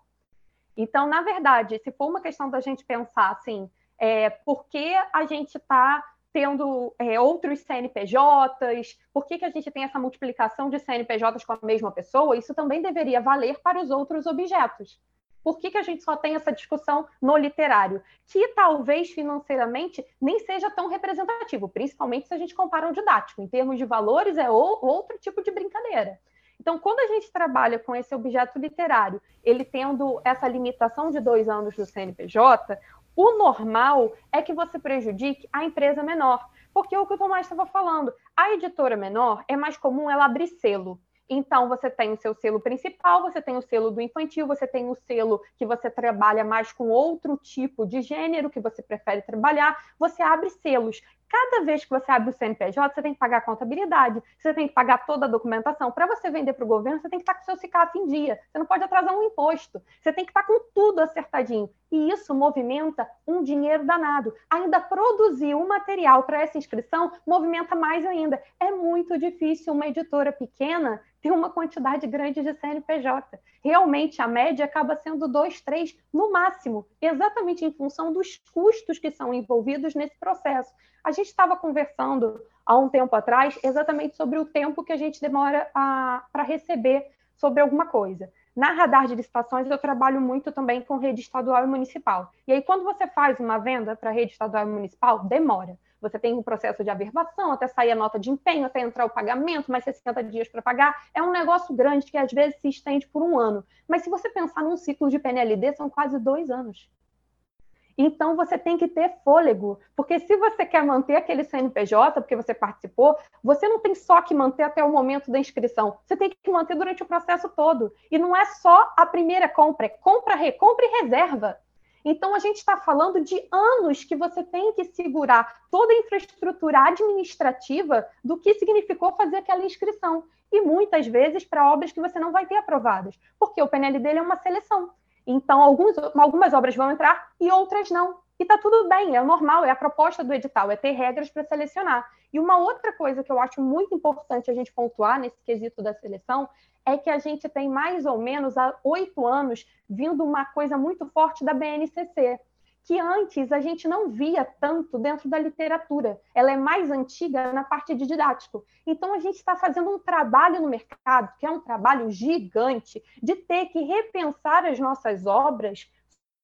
Então, na verdade, se for uma questão da gente pensar assim, é, por que a gente está tendo é, outros CNPJs, por que, que a gente tem essa multiplicação de CNPJs com a mesma pessoa, isso também deveria valer para os outros objetos. Por que, que a gente só tem essa discussão no literário? Que talvez financeiramente nem seja tão representativo, principalmente se a gente compara o didático. Em termos de valores, é outro tipo de brincadeira. Então, quando a gente trabalha com esse objeto literário, ele tendo essa limitação de dois anos do CNPJ, o normal é que você prejudique a empresa menor. Porque é o que o Tomás estava falando, a editora menor é mais comum ela abrir selo. Então, você tem o seu selo principal, você tem o selo do infantil, você tem o selo que você trabalha mais com outro tipo de gênero que você prefere trabalhar. Você abre selos. Cada vez que você abre o CNPJ, você tem que pagar a contabilidade, você tem que pagar toda a documentação. Para você vender para o governo, você tem que estar com o seu CICAF em dia. Você não pode atrasar um imposto. Você tem que estar com tudo acertadinho. E isso movimenta um dinheiro danado. Ainda produzir um material para essa inscrição movimenta mais ainda. É muito difícil uma editora pequena ter uma quantidade grande de CNPJ. Realmente, a média acaba sendo dois, três no máximo, exatamente em função dos custos que são envolvidos nesse processo. A gente estava conversando há um tempo atrás exatamente sobre o tempo que a gente demora para receber sobre alguma coisa. Na radar de licitações, eu trabalho muito também com rede estadual e municipal. E aí, quando você faz uma venda para rede estadual e municipal, demora. Você tem um processo de averbação, até sair a nota de empenho, até entrar o pagamento, mais 60 dias para pagar. É um negócio grande que às vezes se estende por um ano. Mas se você pensar num ciclo de PNLD, são quase dois anos. Então você tem que ter fôlego, porque se você quer manter aquele CNPJ, porque você participou, você não tem só que manter até o momento da inscrição, você tem que manter durante o processo todo. E não é só a primeira compra, é compra, recompra e reserva. Então, a gente está falando de anos que você tem que segurar toda a infraestrutura administrativa do que significou fazer aquela inscrição. E muitas vezes para obras que você não vai ter aprovadas, porque o PNL dele é uma seleção. Então, alguns, algumas obras vão entrar e outras não. E está tudo bem, é normal, é a proposta do edital, é ter regras para selecionar. E uma outra coisa que eu acho muito importante a gente pontuar nesse quesito da seleção é que a gente tem mais ou menos há oito anos vindo uma coisa muito forte da BNCC, que antes a gente não via tanto dentro da literatura. Ela é mais antiga na parte de didático. Então a gente está fazendo um trabalho no mercado, que é um trabalho gigante, de ter que repensar as nossas obras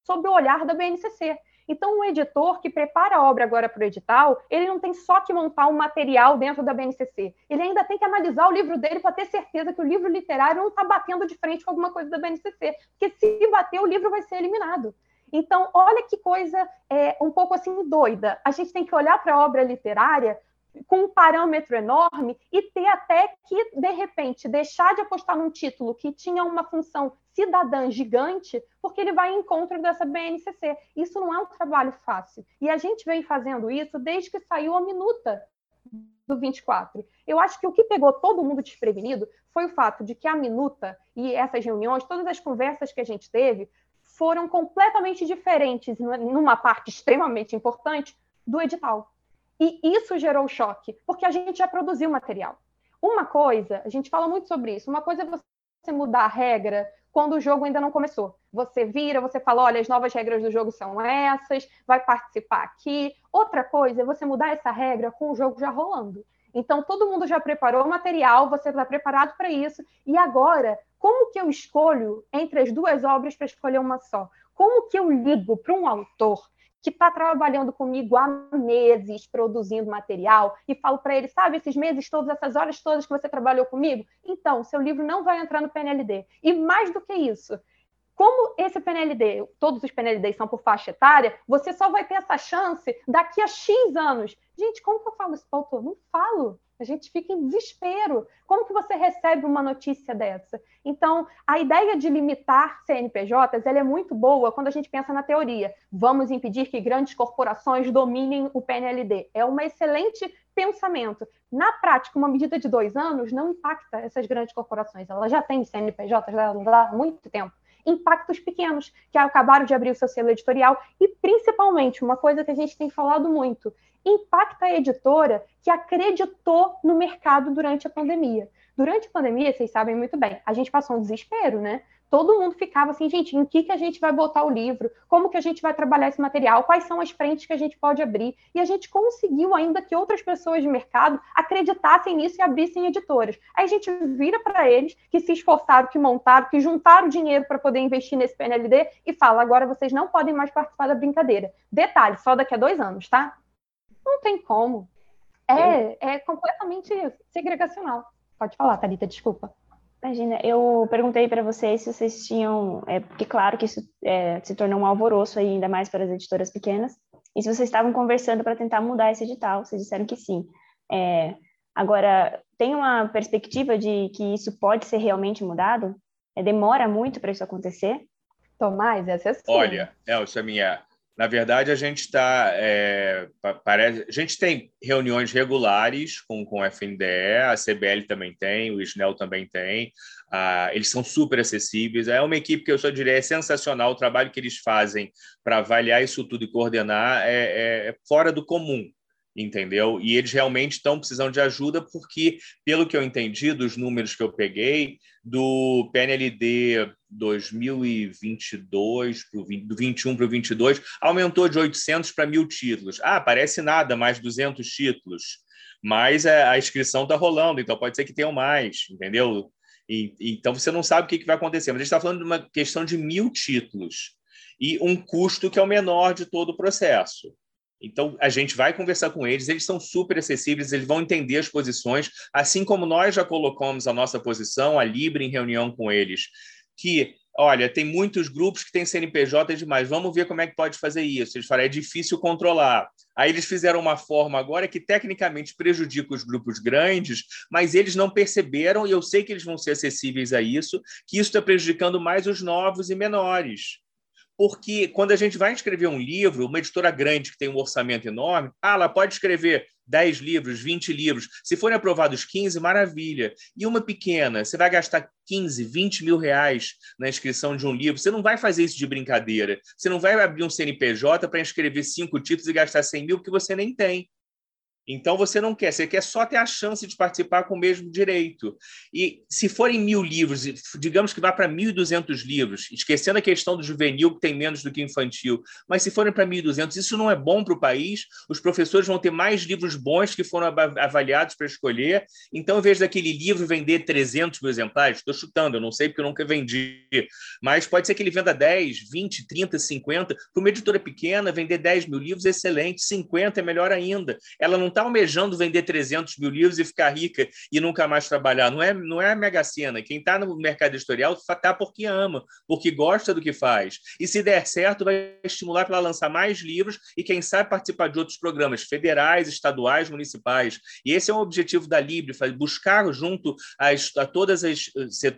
sob o olhar da BNCC. Então, o editor que prepara a obra agora para o edital, ele não tem só que montar um material dentro da BNCC, ele ainda tem que analisar o livro dele para ter certeza que o livro literário não está batendo de frente com alguma coisa da BNCC, porque se bater, o livro vai ser eliminado. Então, olha que coisa é, um pouco assim doida. A gente tem que olhar para a obra literária com um parâmetro enorme e ter até que, de repente, deixar de apostar num título que tinha uma função cidadã gigante, porque ele vai em encontro dessa BNCC. Isso não é um trabalho fácil. E a gente vem fazendo isso desde que saiu a minuta do 24. Eu acho que o que pegou todo mundo desprevenido foi o fato de que a minuta e essas reuniões, todas as conversas que a gente teve, foram completamente diferentes, numa parte extremamente importante, do edital. E isso gerou choque, porque a gente já produziu material. Uma coisa, a gente fala muito sobre isso, uma coisa é você mudar a regra quando o jogo ainda não começou. Você vira, você fala, olha, as novas regras do jogo são essas, vai participar aqui. Outra coisa é você mudar essa regra com o jogo já rolando. Então, todo mundo já preparou o material, você está preparado para isso. E agora, como que eu escolho entre as duas obras para escolher uma só? Como que eu ligo para um autor que está trabalhando comigo há meses produzindo material e falo para ele, sabe, esses meses todos, essas horas todas que você trabalhou comigo, então, seu livro não vai entrar no PNLD. E mais do que isso, como esse PNLD, todos os PNLDs são por faixa etária, você só vai ter essa chance daqui a X anos. Gente, como que eu falo isso para o autor? Não falo. A gente fica em desespero. Como que você recebe uma notícia dessa? Então, a ideia de limitar CNPJs ela é muito boa quando a gente pensa na teoria. Vamos impedir que grandes corporações dominem o PNLD. É um excelente pensamento. Na prática, uma medida de dois anos não impacta essas grandes corporações. Elas já têm CNPJs há muito tempo impactos pequenos, que acabaram de abrir o seu selo editorial, e principalmente, uma coisa que a gente tem falado muito, impacta a editora que acreditou no mercado durante a pandemia. Durante a pandemia, vocês sabem muito bem, a gente passou um desespero, né? Todo mundo ficava assim, gente, em que, que a gente vai botar o livro? Como que a gente vai trabalhar esse material? Quais são as frentes que a gente pode abrir? E a gente conseguiu ainda que outras pessoas de mercado acreditassem nisso e abrissem editoras. Aí a gente vira para eles que se esforçaram, que montaram, que juntaram dinheiro para poder investir nesse PNLD e fala, agora vocês não podem mais participar da brincadeira. Detalhe, só daqui a dois anos, tá? Não tem como. É, é completamente segregacional. Pode falar, Thalita, desculpa. Imagina, eu perguntei para vocês se vocês tinham, é, porque claro que isso é, se tornou um alvoroço aí, ainda mais para as editoras pequenas, e se vocês estavam conversando para tentar mudar esse edital, vocês disseram que sim. É, agora, tem uma perspectiva de que isso pode ser realmente mudado? É, demora muito para isso acontecer? Tomás, essa é sim. Olha, Elsa, minha, na verdade, a gente está. É, parece, a gente tem reuniões regulares com, com o FNDE, a CBL também tem, o ISNEL também tem. Ah, eles são super acessíveis. É uma equipe que eu só diria é sensacional. O trabalho que eles fazem para avaliar isso tudo e coordenar é, é, é fora do comum entendeu? E eles realmente estão precisando de ajuda porque, pelo que eu entendi dos números que eu peguei, do PNLD 2022, pro, do 21 para o 22, aumentou de 800 para 1.000 títulos. Ah, parece nada, mais 200 títulos. Mas a, a inscrição está rolando, então pode ser que tenham mais, entendeu? E, então você não sabe o que, que vai acontecer. Mas a gente está falando de uma questão de mil títulos e um custo que é o menor de todo o processo. Então, a gente vai conversar com eles, eles são super acessíveis, eles vão entender as posições, assim como nós já colocamos a nossa posição, a Libre, em reunião com eles, que, olha, tem muitos grupos que têm CNPJ demais, vamos ver como é que pode fazer isso. Eles falaram, é difícil controlar. Aí eles fizeram uma forma agora que tecnicamente prejudica os grupos grandes, mas eles não perceberam, e eu sei que eles vão ser acessíveis a isso, que isso está prejudicando mais os novos e menores porque quando a gente vai escrever um livro, uma editora grande que tem um orçamento enorme, ah, ela pode escrever 10 livros, 20 livros. Se forem aprovados 15, maravilha. E uma pequena, você vai gastar 15, 20 mil reais na inscrição de um livro. Você não vai fazer isso de brincadeira. Você não vai abrir um CNPJ para inscrever cinco títulos e gastar 100 mil, porque você nem tem. Então você não quer, você quer só ter a chance de participar com o mesmo direito. E se forem mil livros, digamos que vá para 1.200 livros, esquecendo a questão do juvenil, que tem menos do que infantil, mas se forem para 1.200, isso não é bom para o país, os professores vão ter mais livros bons que foram avaliados para escolher. Então, em vez daquele livro vender 300 mil exemplares, estou chutando, eu não sei porque eu nunca vendi, mas pode ser que ele venda 10, 20, 30, 50. Para uma editora pequena, vender 10 mil livros, excelente, 50 é melhor ainda. Ela não está almejando vender 300 mil livros e ficar rica e nunca mais trabalhar. Não é, não é a mega cena. Quem está no mercado editorial está porque ama, porque gosta do que faz. E se der certo, vai estimular para lançar mais livros e, quem sabe, participar de outros programas federais, estaduais, municipais. E esse é o objetivo da Libre, buscar junto às, a todas as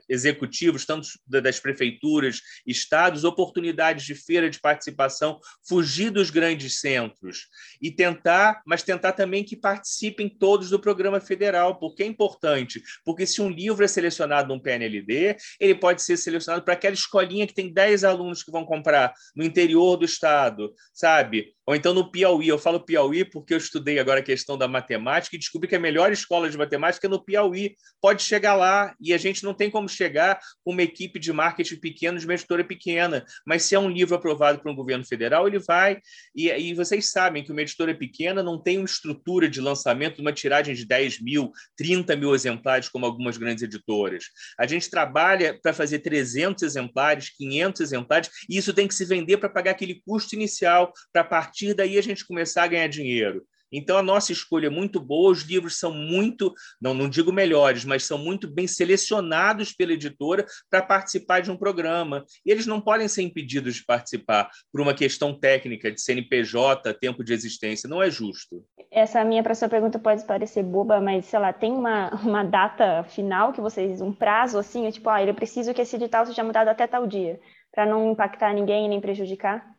executivos, tanto das prefeituras, estados, oportunidades de feira de participação, fugir dos grandes centros e tentar, mas tentar também que participem todos do programa federal, porque é importante. Porque se um livro é selecionado num PNLD, ele pode ser selecionado para aquela escolinha que tem 10 alunos que vão comprar no interior do estado, sabe? Ou então no Piauí. Eu falo Piauí porque eu estudei agora a questão da matemática e descobri que a melhor escola de matemática é no Piauí. Pode chegar lá e a gente não tem como chegar com uma equipe de marketing pequena, de uma editora pequena. Mas se é um livro aprovado por um governo federal, ele vai. E, e vocês sabem que uma editora pequena não tem uma estrutura de lançamento uma tiragem de 10 mil, 30 mil exemplares, como algumas grandes editoras. A gente trabalha para fazer 300 exemplares, 500 exemplares, e isso tem que se vender para pagar aquele custo inicial para partir partir daí a gente começar a ganhar dinheiro. Então, a nossa escolha é muito boa, os livros são muito, não, não digo melhores, mas são muito bem selecionados pela editora para participar de um programa. E eles não podem ser impedidos de participar por uma questão técnica de CNPJ, tempo de existência. Não é justo. Essa minha próxima pergunta pode parecer boba, mas, sei lá, tem uma, uma data final que vocês, um prazo assim, é tipo, ah, ele precisa que esse edital seja mudado até tal dia, para não impactar ninguém nem prejudicar?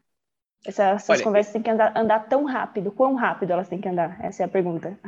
Essa, essas Olha, conversas têm que andar, andar tão rápido. Quão rápido elas têm que andar? Essa é a pergunta.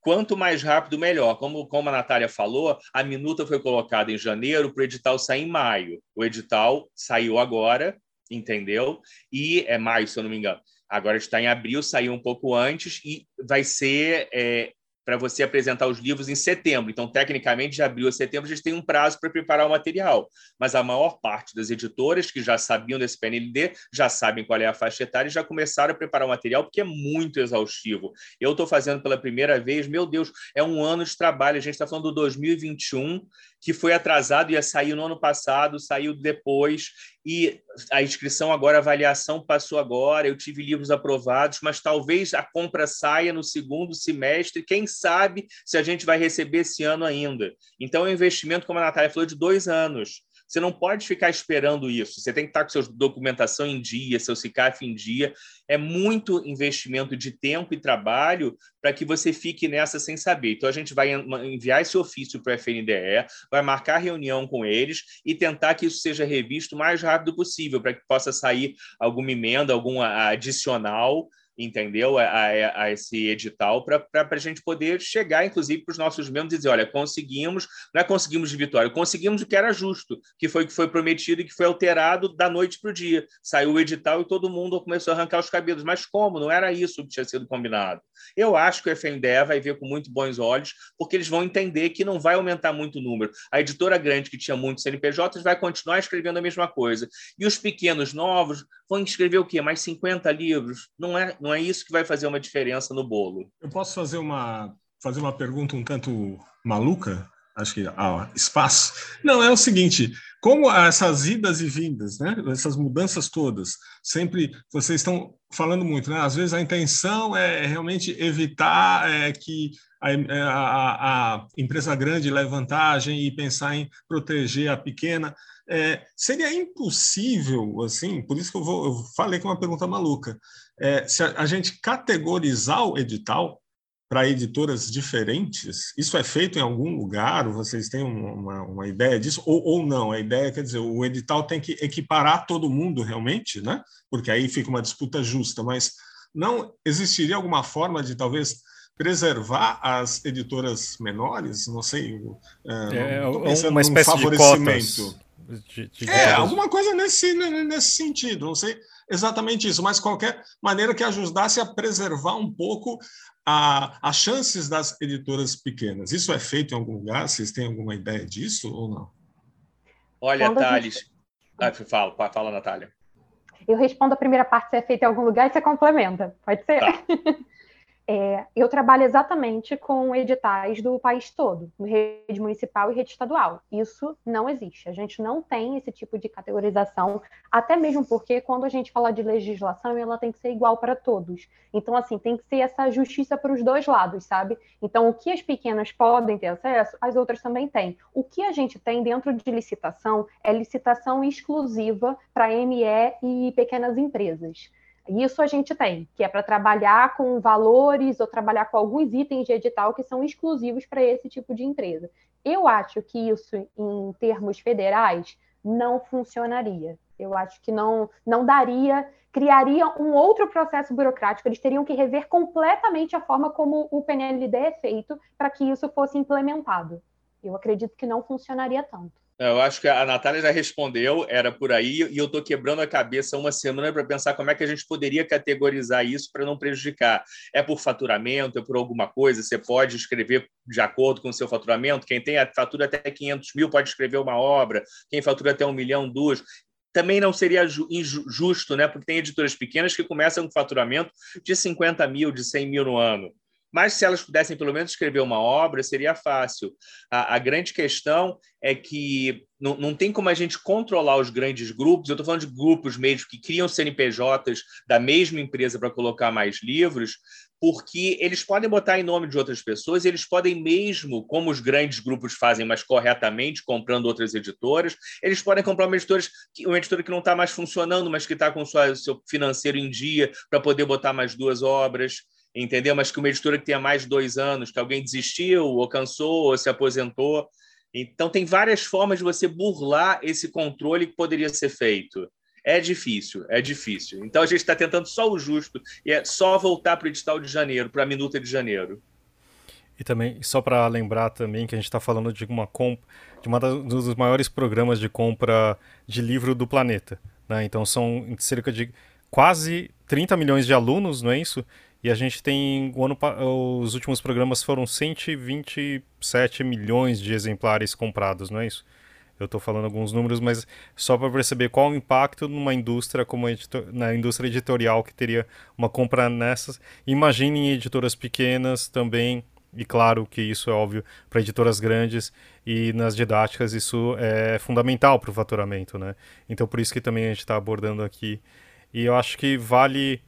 Quanto mais rápido, melhor. Como, como a Natália falou, a minuta foi colocada em janeiro para o edital sair em maio. O edital saiu agora, entendeu? E é maio, se eu não me engano. Agora está em abril, saiu um pouco antes e vai ser é, para você apresentar os livros em setembro. Então, tecnicamente, de abril a setembro, a gente tem um prazo para preparar o material. Mas a maior parte das editoras que já sabiam desse PNLD já sabem qual é a faixa etária e já começaram a preparar o material, porque é muito exaustivo. Eu estou fazendo pela primeira vez, meu Deus, é um ano de trabalho. A gente está falando do 2021, que foi atrasado, ia sair no ano passado, saiu depois, e a inscrição agora, a avaliação passou agora, eu tive livros aprovados, mas talvez a compra saia no segundo semestre, quem sabe se a gente vai receber esse ano ainda. Então, é um investimento, como a Natália falou, de dois anos. Você não pode ficar esperando isso. Você tem que estar com sua documentação em dia, seu CICAF em dia. É muito investimento de tempo e trabalho para que você fique nessa sem saber. Então, a gente vai enviar esse ofício para o FNDE, vai marcar reunião com eles e tentar que isso seja revisto o mais rápido possível, para que possa sair alguma emenda, algum adicional entendeu? A, a, a esse edital para a gente poder chegar, inclusive, para os nossos membros e dizer, olha, conseguimos, não é conseguimos de vitória, conseguimos o que era justo, que foi o que foi prometido e que foi alterado da noite para o dia. Saiu o edital e todo mundo começou a arrancar os descabidos. Mas como? Não era isso que tinha sido combinado. Eu acho que o FNDE vai ver com muito bons olhos, porque eles vão entender que não vai aumentar muito o número. A editora grande, que tinha muitos CNPJs, vai continuar escrevendo a mesma coisa. E os pequenos novos vão escrever o quê? Mais 50 livros? Não é, não é isso que vai fazer uma diferença no bolo. Eu posso fazer uma, fazer uma pergunta um tanto maluca? acho que há espaço. Não, é o seguinte: como essas idas e vindas, né, essas mudanças todas, sempre vocês estão falando muito, né? Às vezes a intenção é realmente evitar é, que a, é, a, a, empresa grande leve vantagem e pensar em proteger a pequena. É, seria impossível, assim, por isso que eu, vou, eu falei que é uma pergunta maluca, é, se a, a gente categorizar o edital para editoras diferentes? Isso é feito em algum lugar? Vocês têm uma, uma ideia disso? Ou, ou não? A ideia quer dizer, o edital tem que equiparar todo mundo realmente, né? Porque aí fica uma disputa justa, mas não existiria alguma forma de talvez preservar as editoras menores? Não sei. É, é uma espécie de cotas. De, de é, alguma coisa nesse, nesse sentido. Não sei exatamente isso, mas qualquer maneira que ajudasse a preservar um pouco a, as chances das editoras pequenas. Isso é feito em algum lugar? Vocês têm alguma ideia disso ou não? Olha, Thales. Gente... Ah, fala, fala, Natália. Eu respondo a primeira parte se é feito em algum lugar e você complementa. Pode ser? Tá. É, eu trabalho exatamente com editais do país todo, rede municipal e rede estadual. Isso não existe. A gente não tem esse tipo de categorização, até mesmo porque quando a gente fala de legislação, ela tem que ser igual para todos. Então, assim, tem que ser essa justiça para os dois lados, sabe? Então, o que as pequenas podem ter acesso, as outras também têm. O que a gente tem dentro de licitação é licitação exclusiva para ME e pequenas empresas. Isso a gente tem, que é para trabalhar com valores ou trabalhar com alguns itens de edital que são exclusivos para esse tipo de empresa. Eu acho que isso, em termos federais, não funcionaria. Eu acho que não, não daria, criaria um outro processo burocrático. Eles teriam que rever completamente a forma como o PNLD é feito para que isso fosse implementado. Eu acredito que não funcionaria tanto. Eu acho que a Natália já respondeu, era por aí, e eu estou quebrando a cabeça uma semana para pensar como é que a gente poderia categorizar isso para não prejudicar. É por faturamento, é por alguma coisa? Você pode escrever de acordo com o seu faturamento? Quem tem a fatura até 500 mil pode escrever uma obra, quem fatura até um milhão, duas. Também não seria injusto, né? porque tem editoras pequenas que começam com faturamento de 50 mil, de 100 mil no ano. Mas se elas pudessem pelo menos escrever uma obra, seria fácil. A, a grande questão é que não, não, tem como a gente controlar os grandes grupos. Eu estou falando de grupos mesmo que criam CNPJs da mesma empresa para colocar mais livros, porque eles podem botar em nome de outras pessoas, eles podem mesmo, como os grandes grupos fazem, mas corretamente, comprando outras editoras, eles podem comprar uma editora, uma editora que não está mais funcionando, mas que está com o seu financeiro em dia para poder botar mais duas obras entendeu? Mas que uma editora que tenha mais de dois anos, que alguém desistiu, ou cansou, ou se aposentou. Então, tem várias formas de você burlar esse controle que poderia ser feito. É difícil, é difícil. Então, a gente está tentando só o justo, e é só voltar para o edital de janeiro, para a minuta de janeiro. E também, só para lembrar também que a gente está falando de uma compra, de um dos maiores programas de compra de livro do planeta. Né? Então, são cerca de quase 30 milhões de alunos, não é isso? E a gente tem. O ano, os últimos programas foram 127 milhões de exemplares comprados, não é isso? Eu estou falando alguns números, mas só para perceber qual o impacto numa indústria como na indústria editorial que teria uma compra nessas. Imaginem editoras pequenas também, e claro que isso é óbvio para editoras grandes e nas didáticas isso é fundamental para o faturamento, né? Então por isso que também a gente está abordando aqui. E eu acho que vale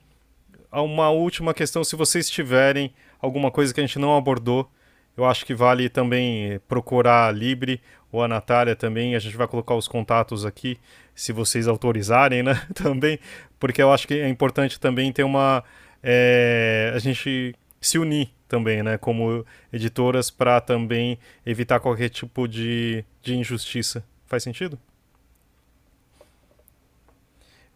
uma última questão, se vocês tiverem alguma coisa que a gente não abordou, eu acho que vale também procurar a Libre ou a Natália também. A gente vai colocar os contatos aqui, se vocês autorizarem, né? também, porque eu acho que é importante também ter uma. É, a gente se unir também, né? Como editoras, para também evitar qualquer tipo de, de injustiça. Faz sentido?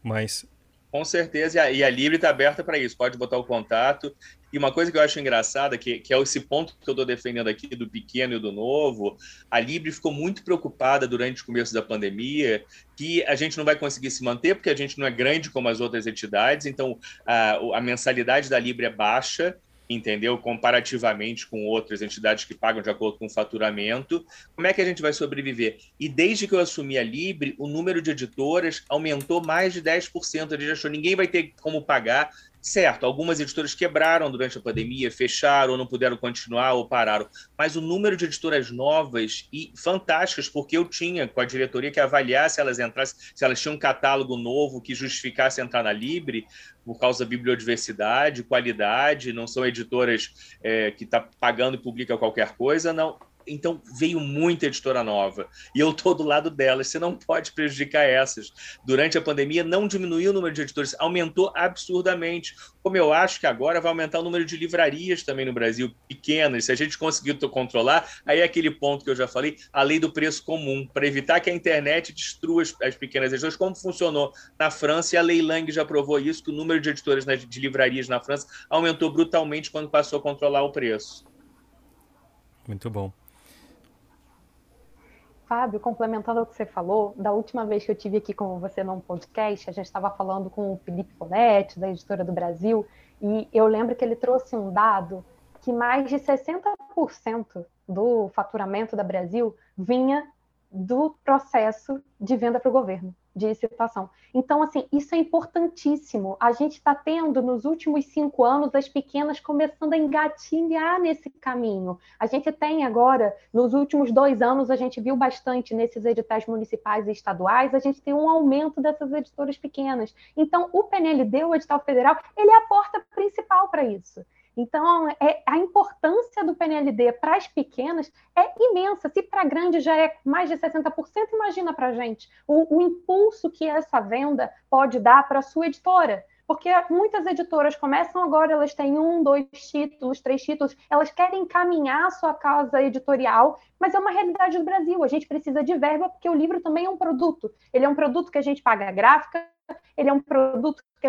Mas Com certeza, e a, Libre está aberta para isso, pode botar o contato. E uma coisa que eu acho engraçada, que, que é esse ponto que eu estou defendendo aqui do pequeno e do novo, a Libre ficou muito preocupada durante o começo da pandemia que a gente não vai conseguir se manter, porque a gente não é grande como as outras entidades, então a, a mensalidade da Libre é baixa, entendeu? Comparativamente com outras entidades que pagam de acordo com o faturamento. Como é que a gente vai sobreviver? E desde que eu assumi a Libre, o número de editoras aumentou mais de 10%. A gente achou ninguém vai ter como pagar. Certo, algumas editoras quebraram durante a pandemia, fecharam, ou não puderam continuar ou pararam, mas o número de editoras novas e fantásticas, porque eu tinha com a diretoria que avaliar se elas entrassem, se elas tinham um catálogo novo que justificasse entrar na Libre, por causa da bibliodiversidade, qualidade, não são editoras é, que está pagando e publica qualquer coisa, não então veio muita editora nova e eu estou do lado delas. Você não pode prejudicar essas. Durante a pandemia, não diminuiu o número de editores, aumentou absurdamente. Como eu acho que agora vai aumentar o número de livrarias também no Brasil, pequenas. Se a gente conseguir controlar, aí é aquele ponto que eu já falei, a lei do preço comum, para evitar que a internet destrua as, as pequenas editoras, como funcionou na França, e a Lei Lang já provou isso, que o número de editores de livrarias na França aumentou brutalmente quando passou a controlar o preço. Muito bom. Fábio, complementando o que você falou, da última vez que eu tive aqui com você num podcast, a gente estava falando com o Felipe Poletti, da Editora do Brasil, e eu lembro que ele trouxe um dado que mais de 60% do faturamento da Brasil vinha do processo de venda para o governo de situação. Então, assim, isso é importantíssimo. A gente está tendo, nos últimos cinco anos, as pequenas começando a engatilhar nesse caminho. A gente tem agora, nos últimos dois anos, a gente viu bastante nesses editais municipais e estaduais, a gente tem um aumento dessas editoras pequenas. Então, o PNLD, o edital federal, ele é a porta principal para isso. Então, é, a importância do PNLD para as pequenas é imensa. Se para grande já é mais de 60%, imagina para a gente o, o impulso que essa venda pode dar para a sua editora. Porque muitas editoras começam agora, elas têm um, dois títulos, três títulos, elas querem encaminhar a sua casa editorial, mas é uma realidade do Brasil. A gente precisa de verba, porque o livro também é um produto. Ele é um produto que a gente paga gráfica, ele é um produto que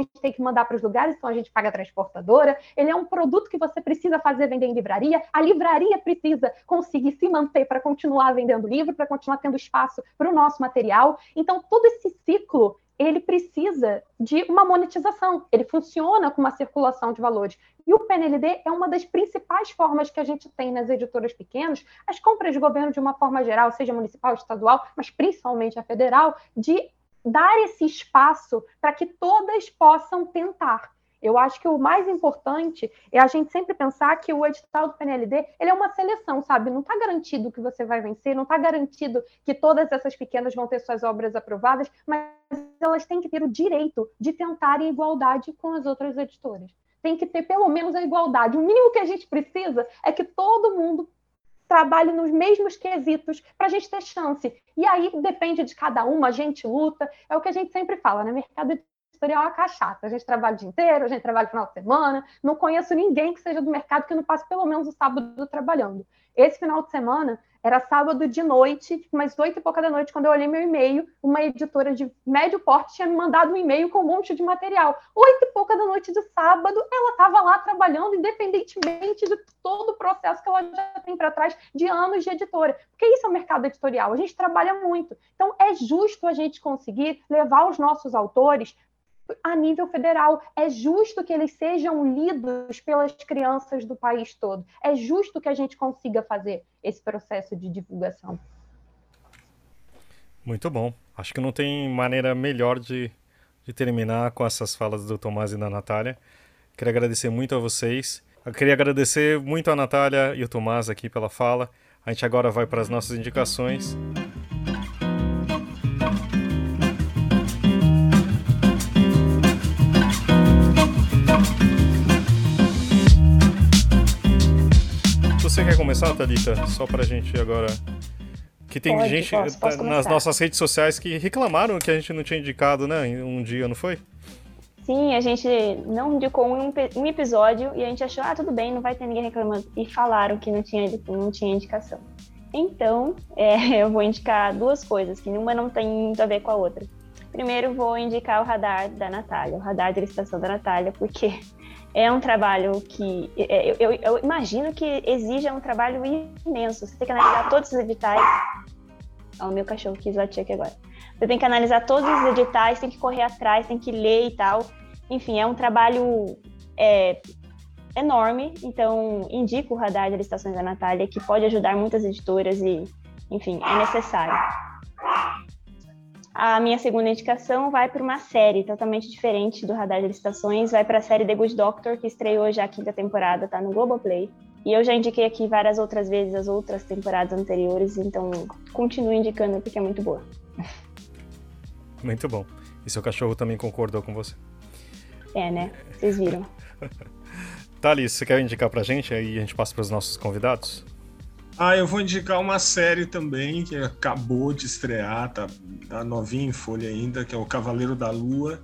gente tem que mandar para os lugares, então a gente paga a transportadora. Ele é um produto que você precisa fazer vender em livraria. A livraria precisa conseguir se manter para continuar vendendo livro, para continuar tendo espaço para o nosso material. Então, todo esse ciclo ele precisa de uma monetização, ele funciona com uma circulação de valores. E o PNLD é uma das principais formas que a gente tem nas editoras pequenas, as compras de governo de uma forma geral, seja municipal, estadual, mas principalmente a federal, de dar esse espaço para que todas possam tentar. Eu acho que o mais importante é a gente sempre pensar que o edital do PNLD ele é uma seleção, sabe? Não está garantido que você vai vencer, não está garantido que todas essas pequenas vão ter suas obras aprovadas, mas elas têm que ter o direito de tentar em igualdade com as outras editoras. Tem que ter pelo menos a igualdade. O mínimo que a gente precisa é que todo mundo trabalhe nos mesmos quesitos para a gente ter chance. E aí depende de cada uma, a gente luta. É o que a gente sempre fala, né? Mercado editorial é uma cachaça. A gente trabalha o dia inteiro, a gente trabalha no final de semana. Não conheço ninguém que seja do mercado que não passe pelo menos o sábado trabalhando. Esse final de semana era sábado de noite, tipo, umas oito e pouca da noite, quando eu olhei meu e-mail, uma editora de médio porte tinha me mandado um e-mail com um monte de material. Oito e pouca da noite de sábado, ela estava lá trabalhando, independentemente de todo o processo que ela já tem para trás de anos de editora. Porque isso é o mercado editorial, a gente trabalha muito. Então, é justo a gente conseguir levar os nossos autores a nível federal. É justo que eles sejam lidos pelas crianças do país todo. É justo que a gente consiga fazer esse processo de divulgação. Muito bom. Acho que não tem maneira melhor de, de terminar com essas falas do Tomás e da Natália. Queria agradecer muito a vocês. Eu queria agradecer muito a Natália e o Tomás aqui pela fala. A gente agora vai para as nossas indicações. Você quer começar, Thalita? Só pra gente agora. Que tem Pode, gente posso, posso nas nossas redes sociais que reclamaram que a gente não tinha indicado, né? Um dia, não foi? Sim, a gente não indicou um, um episódio e a gente achou, ah, tudo bem, não vai ter ninguém reclamando. E falaram que não tinha, não tinha indicação. Então, é, eu vou indicar duas coisas, que uma não tem muito a ver com a outra. Primeiro vou indicar o radar da Natália, o radar de licitação da Natália, porque é um trabalho que é, eu, eu, eu, imagino que exija um trabalho imenso. Você tem que analisar todos os editais. Ó, o meu cachorro quis latir aqui agora. Você tem que analisar todos os editais, tem que correr atrás, tem que ler e tal. Enfim, é um trabalho é, enorme. Então, indico o radar de licitações da Natália, que pode ajudar muitas editoras e, enfim, é necessário. A minha segunda indicação vai para uma série totalmente diferente do Radar de Licitações, vai para a série The Good Doctor, que estreou já a quinta temporada, está no Globoplay. E eu já indiquei aqui várias outras vezes as outras temporadas anteriores, então continuo indicando porque é muito boa. Muito bom. E seu cachorro também concordou com você? É, né? Vocês viram. Thales, você quer indicar pra gente? Aí a gente passa para os nossos convidados? Ah, eu vou indicar uma série também que acabou de estrear, tá, tá novinha em folha ainda, que é o Cavaleiro da Lua.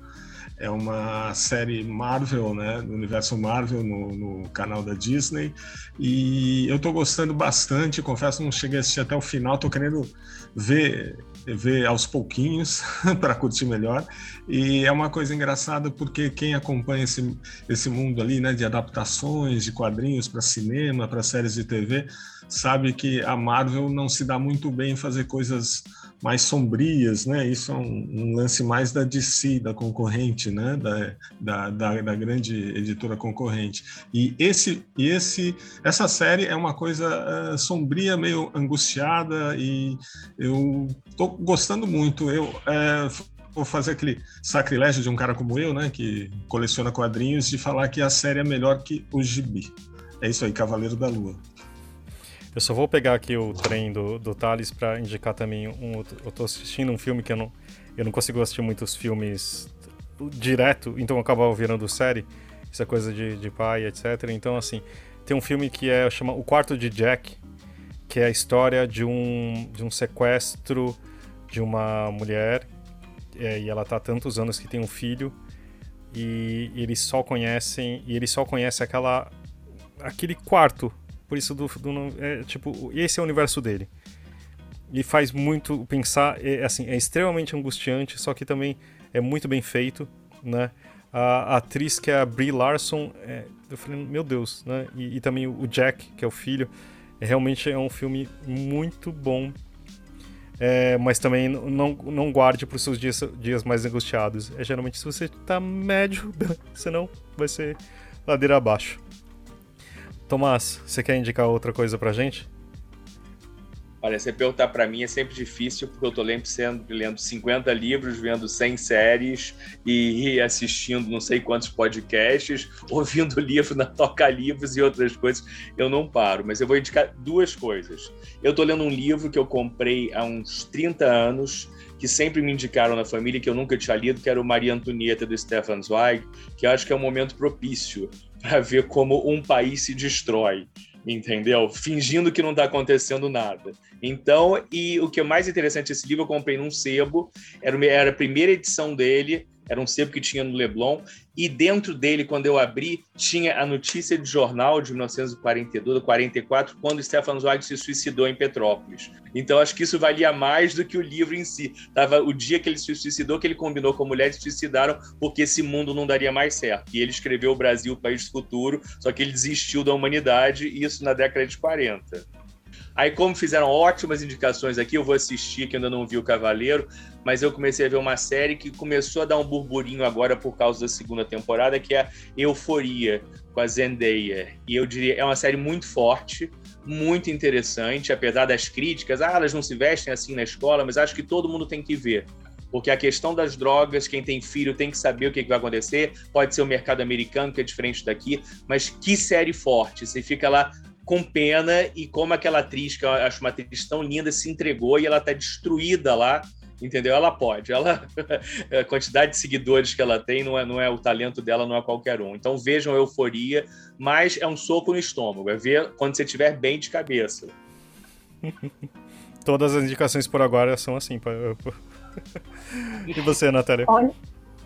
É uma série Marvel, né, do universo Marvel no, no canal da Disney. E eu tô gostando bastante, confesso, não cheguei a assistir até o final, tô querendo ver ver aos pouquinhos para curtir melhor. E é uma coisa engraçada porque quem acompanha esse, esse mundo ali, né, de adaptações de quadrinhos para cinema, para séries de TV, sabe que a Marvel não se dá muito bem em fazer coisas mais sombrias, né? Isso é um, um lance mais da DC, da concorrente, né? Da, da, da, da, grande editora concorrente. E esse, esse, essa série é uma coisa uh, sombria, meio angustiada e eu tô gostando muito. Eu uh, vou fazer aquele sacrilégio de um cara como eu, né? Que coleciona quadrinhos, de falar que a série é melhor que o Gibi. É isso aí, Cavaleiro da Lua. Eu só vou pegar aqui o trem do, do Thales para indicar também um. Eu tô assistindo um filme que eu não, eu não consigo assistir muitos filmes direto, então eu acabo virando série. É coisa de, de pai, etc. Então, assim, tem um filme que é chama O Quarto de Jack, que é a história de um, de um sequestro de uma mulher é, e ela tá há tantos anos que tem um filho e, e eles só conhecem e ele só conhece aquela aquele quarto por isso do, do é, tipo, esse é o universo dele. E faz muito pensar, é, assim, é extremamente angustiante, só que também é muito bem feito, né? A, a atriz que é a Brie Larson, é, eu falei, meu Deus, né? E, e, também o Jack, que é o filho, é, realmente é um filme muito bom. É, mas também não, não guarde para os seus dias, dias mais angustiados. É geralmente se você está médio, senão vai ser ladeira abaixo. Tomás, você quer indicar outra coisa pra gente? Olha, você perguntar para mim é sempre difícil, porque eu tô sempre lendo 50 livros, vendo 100 séries e assistindo não sei quantos podcasts, ouvindo livro na Toca Livros e outras coisas. Eu não paro, mas eu vou indicar duas coisas. Eu tô lendo um livro que eu comprei há uns 30 anos, que sempre me indicaram na família, que eu nunca tinha lido, que era o Maria Antonieta do Stefan Zweig, que eu acho que é um momento propício para ver como um país se destrói, entendeu? Fingindo que não está acontecendo nada. Então, e o que é mais interessante esse livro, eu comprei num sebo, era, era a primeira edição dele, era um sebo que tinha no Leblon, e dentro dele, quando eu abri, tinha a notícia de jornal de 1942, 44, quando Stefan Zweig se suicidou em Petrópolis. Então, acho que isso valia mais do que o livro em si. Tava o dia que ele se suicidou, que ele combinou com a mulher, se suicidaram porque esse mundo não daria mais certo. E ele escreveu o Brasil, o país do futuro, só que ele desistiu da humanidade, isso na década de 40. Aí, como fizeram ótimas indicações aqui, eu vou assistir, que ainda não vi o Cavaleiro, mas eu comecei a ver uma série que começou a dar um burburinho agora por causa da segunda temporada, que é Euforia, com a Zendaya. E eu diria, é uma série muito forte, muito interessante, apesar das críticas, ah, elas não se vestem assim na escola, mas acho que todo mundo tem que ver. Porque a questão das drogas, quem tem filho tem que saber o que, vai acontecer. Pode ser o mercado americano, que é diferente daqui, mas que série forte. Você fica lá com pena e como aquela atriz, que eu acho uma atriz tão linda, se entregou e ela tá destruída lá, entendeu? Ela pode, ela a quantidade de seguidores que ela tem não é, não é o talento dela, não é qualquer um. Então vejam a euforia, mas é um soco no estômago, é ver quando você estiver bem de cabeça. Todas as indicações por agora são assim. e você, Natália? Olha,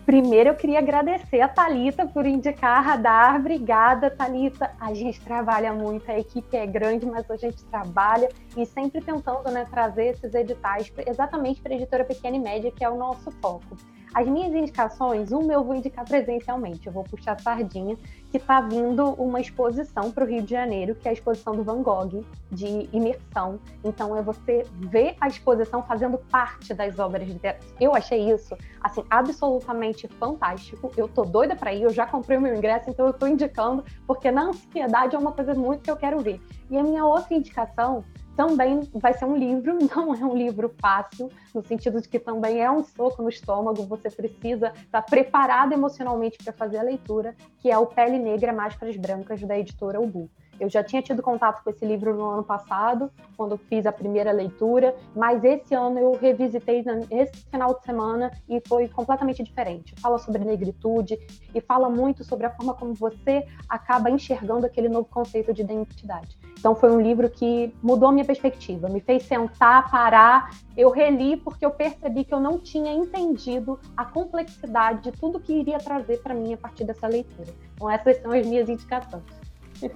Primeiro eu queria agradecer a Talita por indicar a Radar. Obrigada, Talita. A gente trabalha muito, a equipe é grande, mas a gente trabalha e sempre tentando né, trazer esses editais exatamente para a editora pequena e média, que é o nosso foco. As minhas indicações, uma eu vou indicar presencialmente, eu vou puxar a sardinha, que está vindo uma exposição para o Rio de Janeiro, que é a exposição do Van Gogh, de imersão. Então é você ver a exposição fazendo parte das obras literárias. Eu achei isso, assim, absolutamente fantástico. Eu tô doida para ir, eu já comprei o meu ingresso, então eu estou indicando, porque na ansiedade é uma coisa muito que eu quero ver. E a minha outra indicação também vai ser um livro, não é um livro fácil, no sentido de que também é um soco no estômago, você precisa estar preparado emocionalmente para fazer a leitura, que é o Pele Negra Máscaras Brancas, da editora Ubu. Eu já tinha tido contato com esse livro no ano passado, quando fiz a primeira leitura, mas esse ano eu revisitei nesse final de semana e foi completamente diferente. Fala sobre negritude e fala muito sobre a forma como você acaba enxergando aquele novo conceito de identidade. Então foi um livro que mudou minha perspectiva, me fez sentar, parar. Eu reli porque eu percebi que eu não tinha entendido a complexidade de tudo que iria trazer para mim a partir dessa leitura. Então essas são as minhas indicações.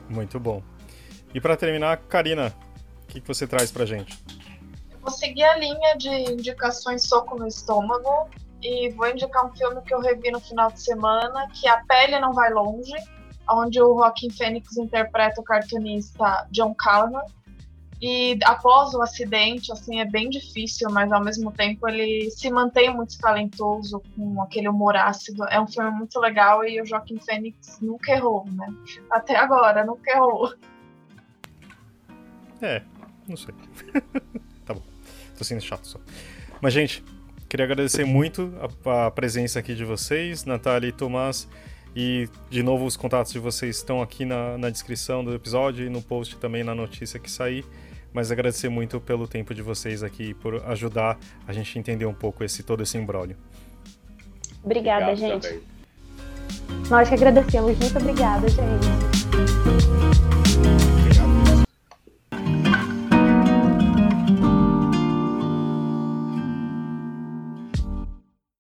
Muito bom. E para terminar, Karina, o que, que você traz para gente? Eu vou seguir a linha de indicações soco no estômago e vou indicar um filme que eu revi no final de semana, que é A Pele Não Vai Longe, onde o Joaquim Fênix interpreta o cartunista John Callahan. E após o acidente, assim, é bem difícil, mas ao mesmo tempo ele se mantém muito talentoso, com aquele humor ácido. É um filme muito legal e o Joaquim Fênix nunca errou, né? Até agora, nunca errou. É, não sei. tá bom. Tô sendo chato só. Mas, gente, queria agradecer muito a, a presença aqui de vocês, Natália e Tomás. E, de novo, os contatos de vocês estão aqui na, na descrição do episódio e no post também na notícia que sair mas agradecer muito pelo tempo de vocês aqui, por ajudar a gente a entender um pouco esse todo esse embrólio. Obrigada, obrigado, gente. Também. Nós que agradecemos. Muito obrigada, gente.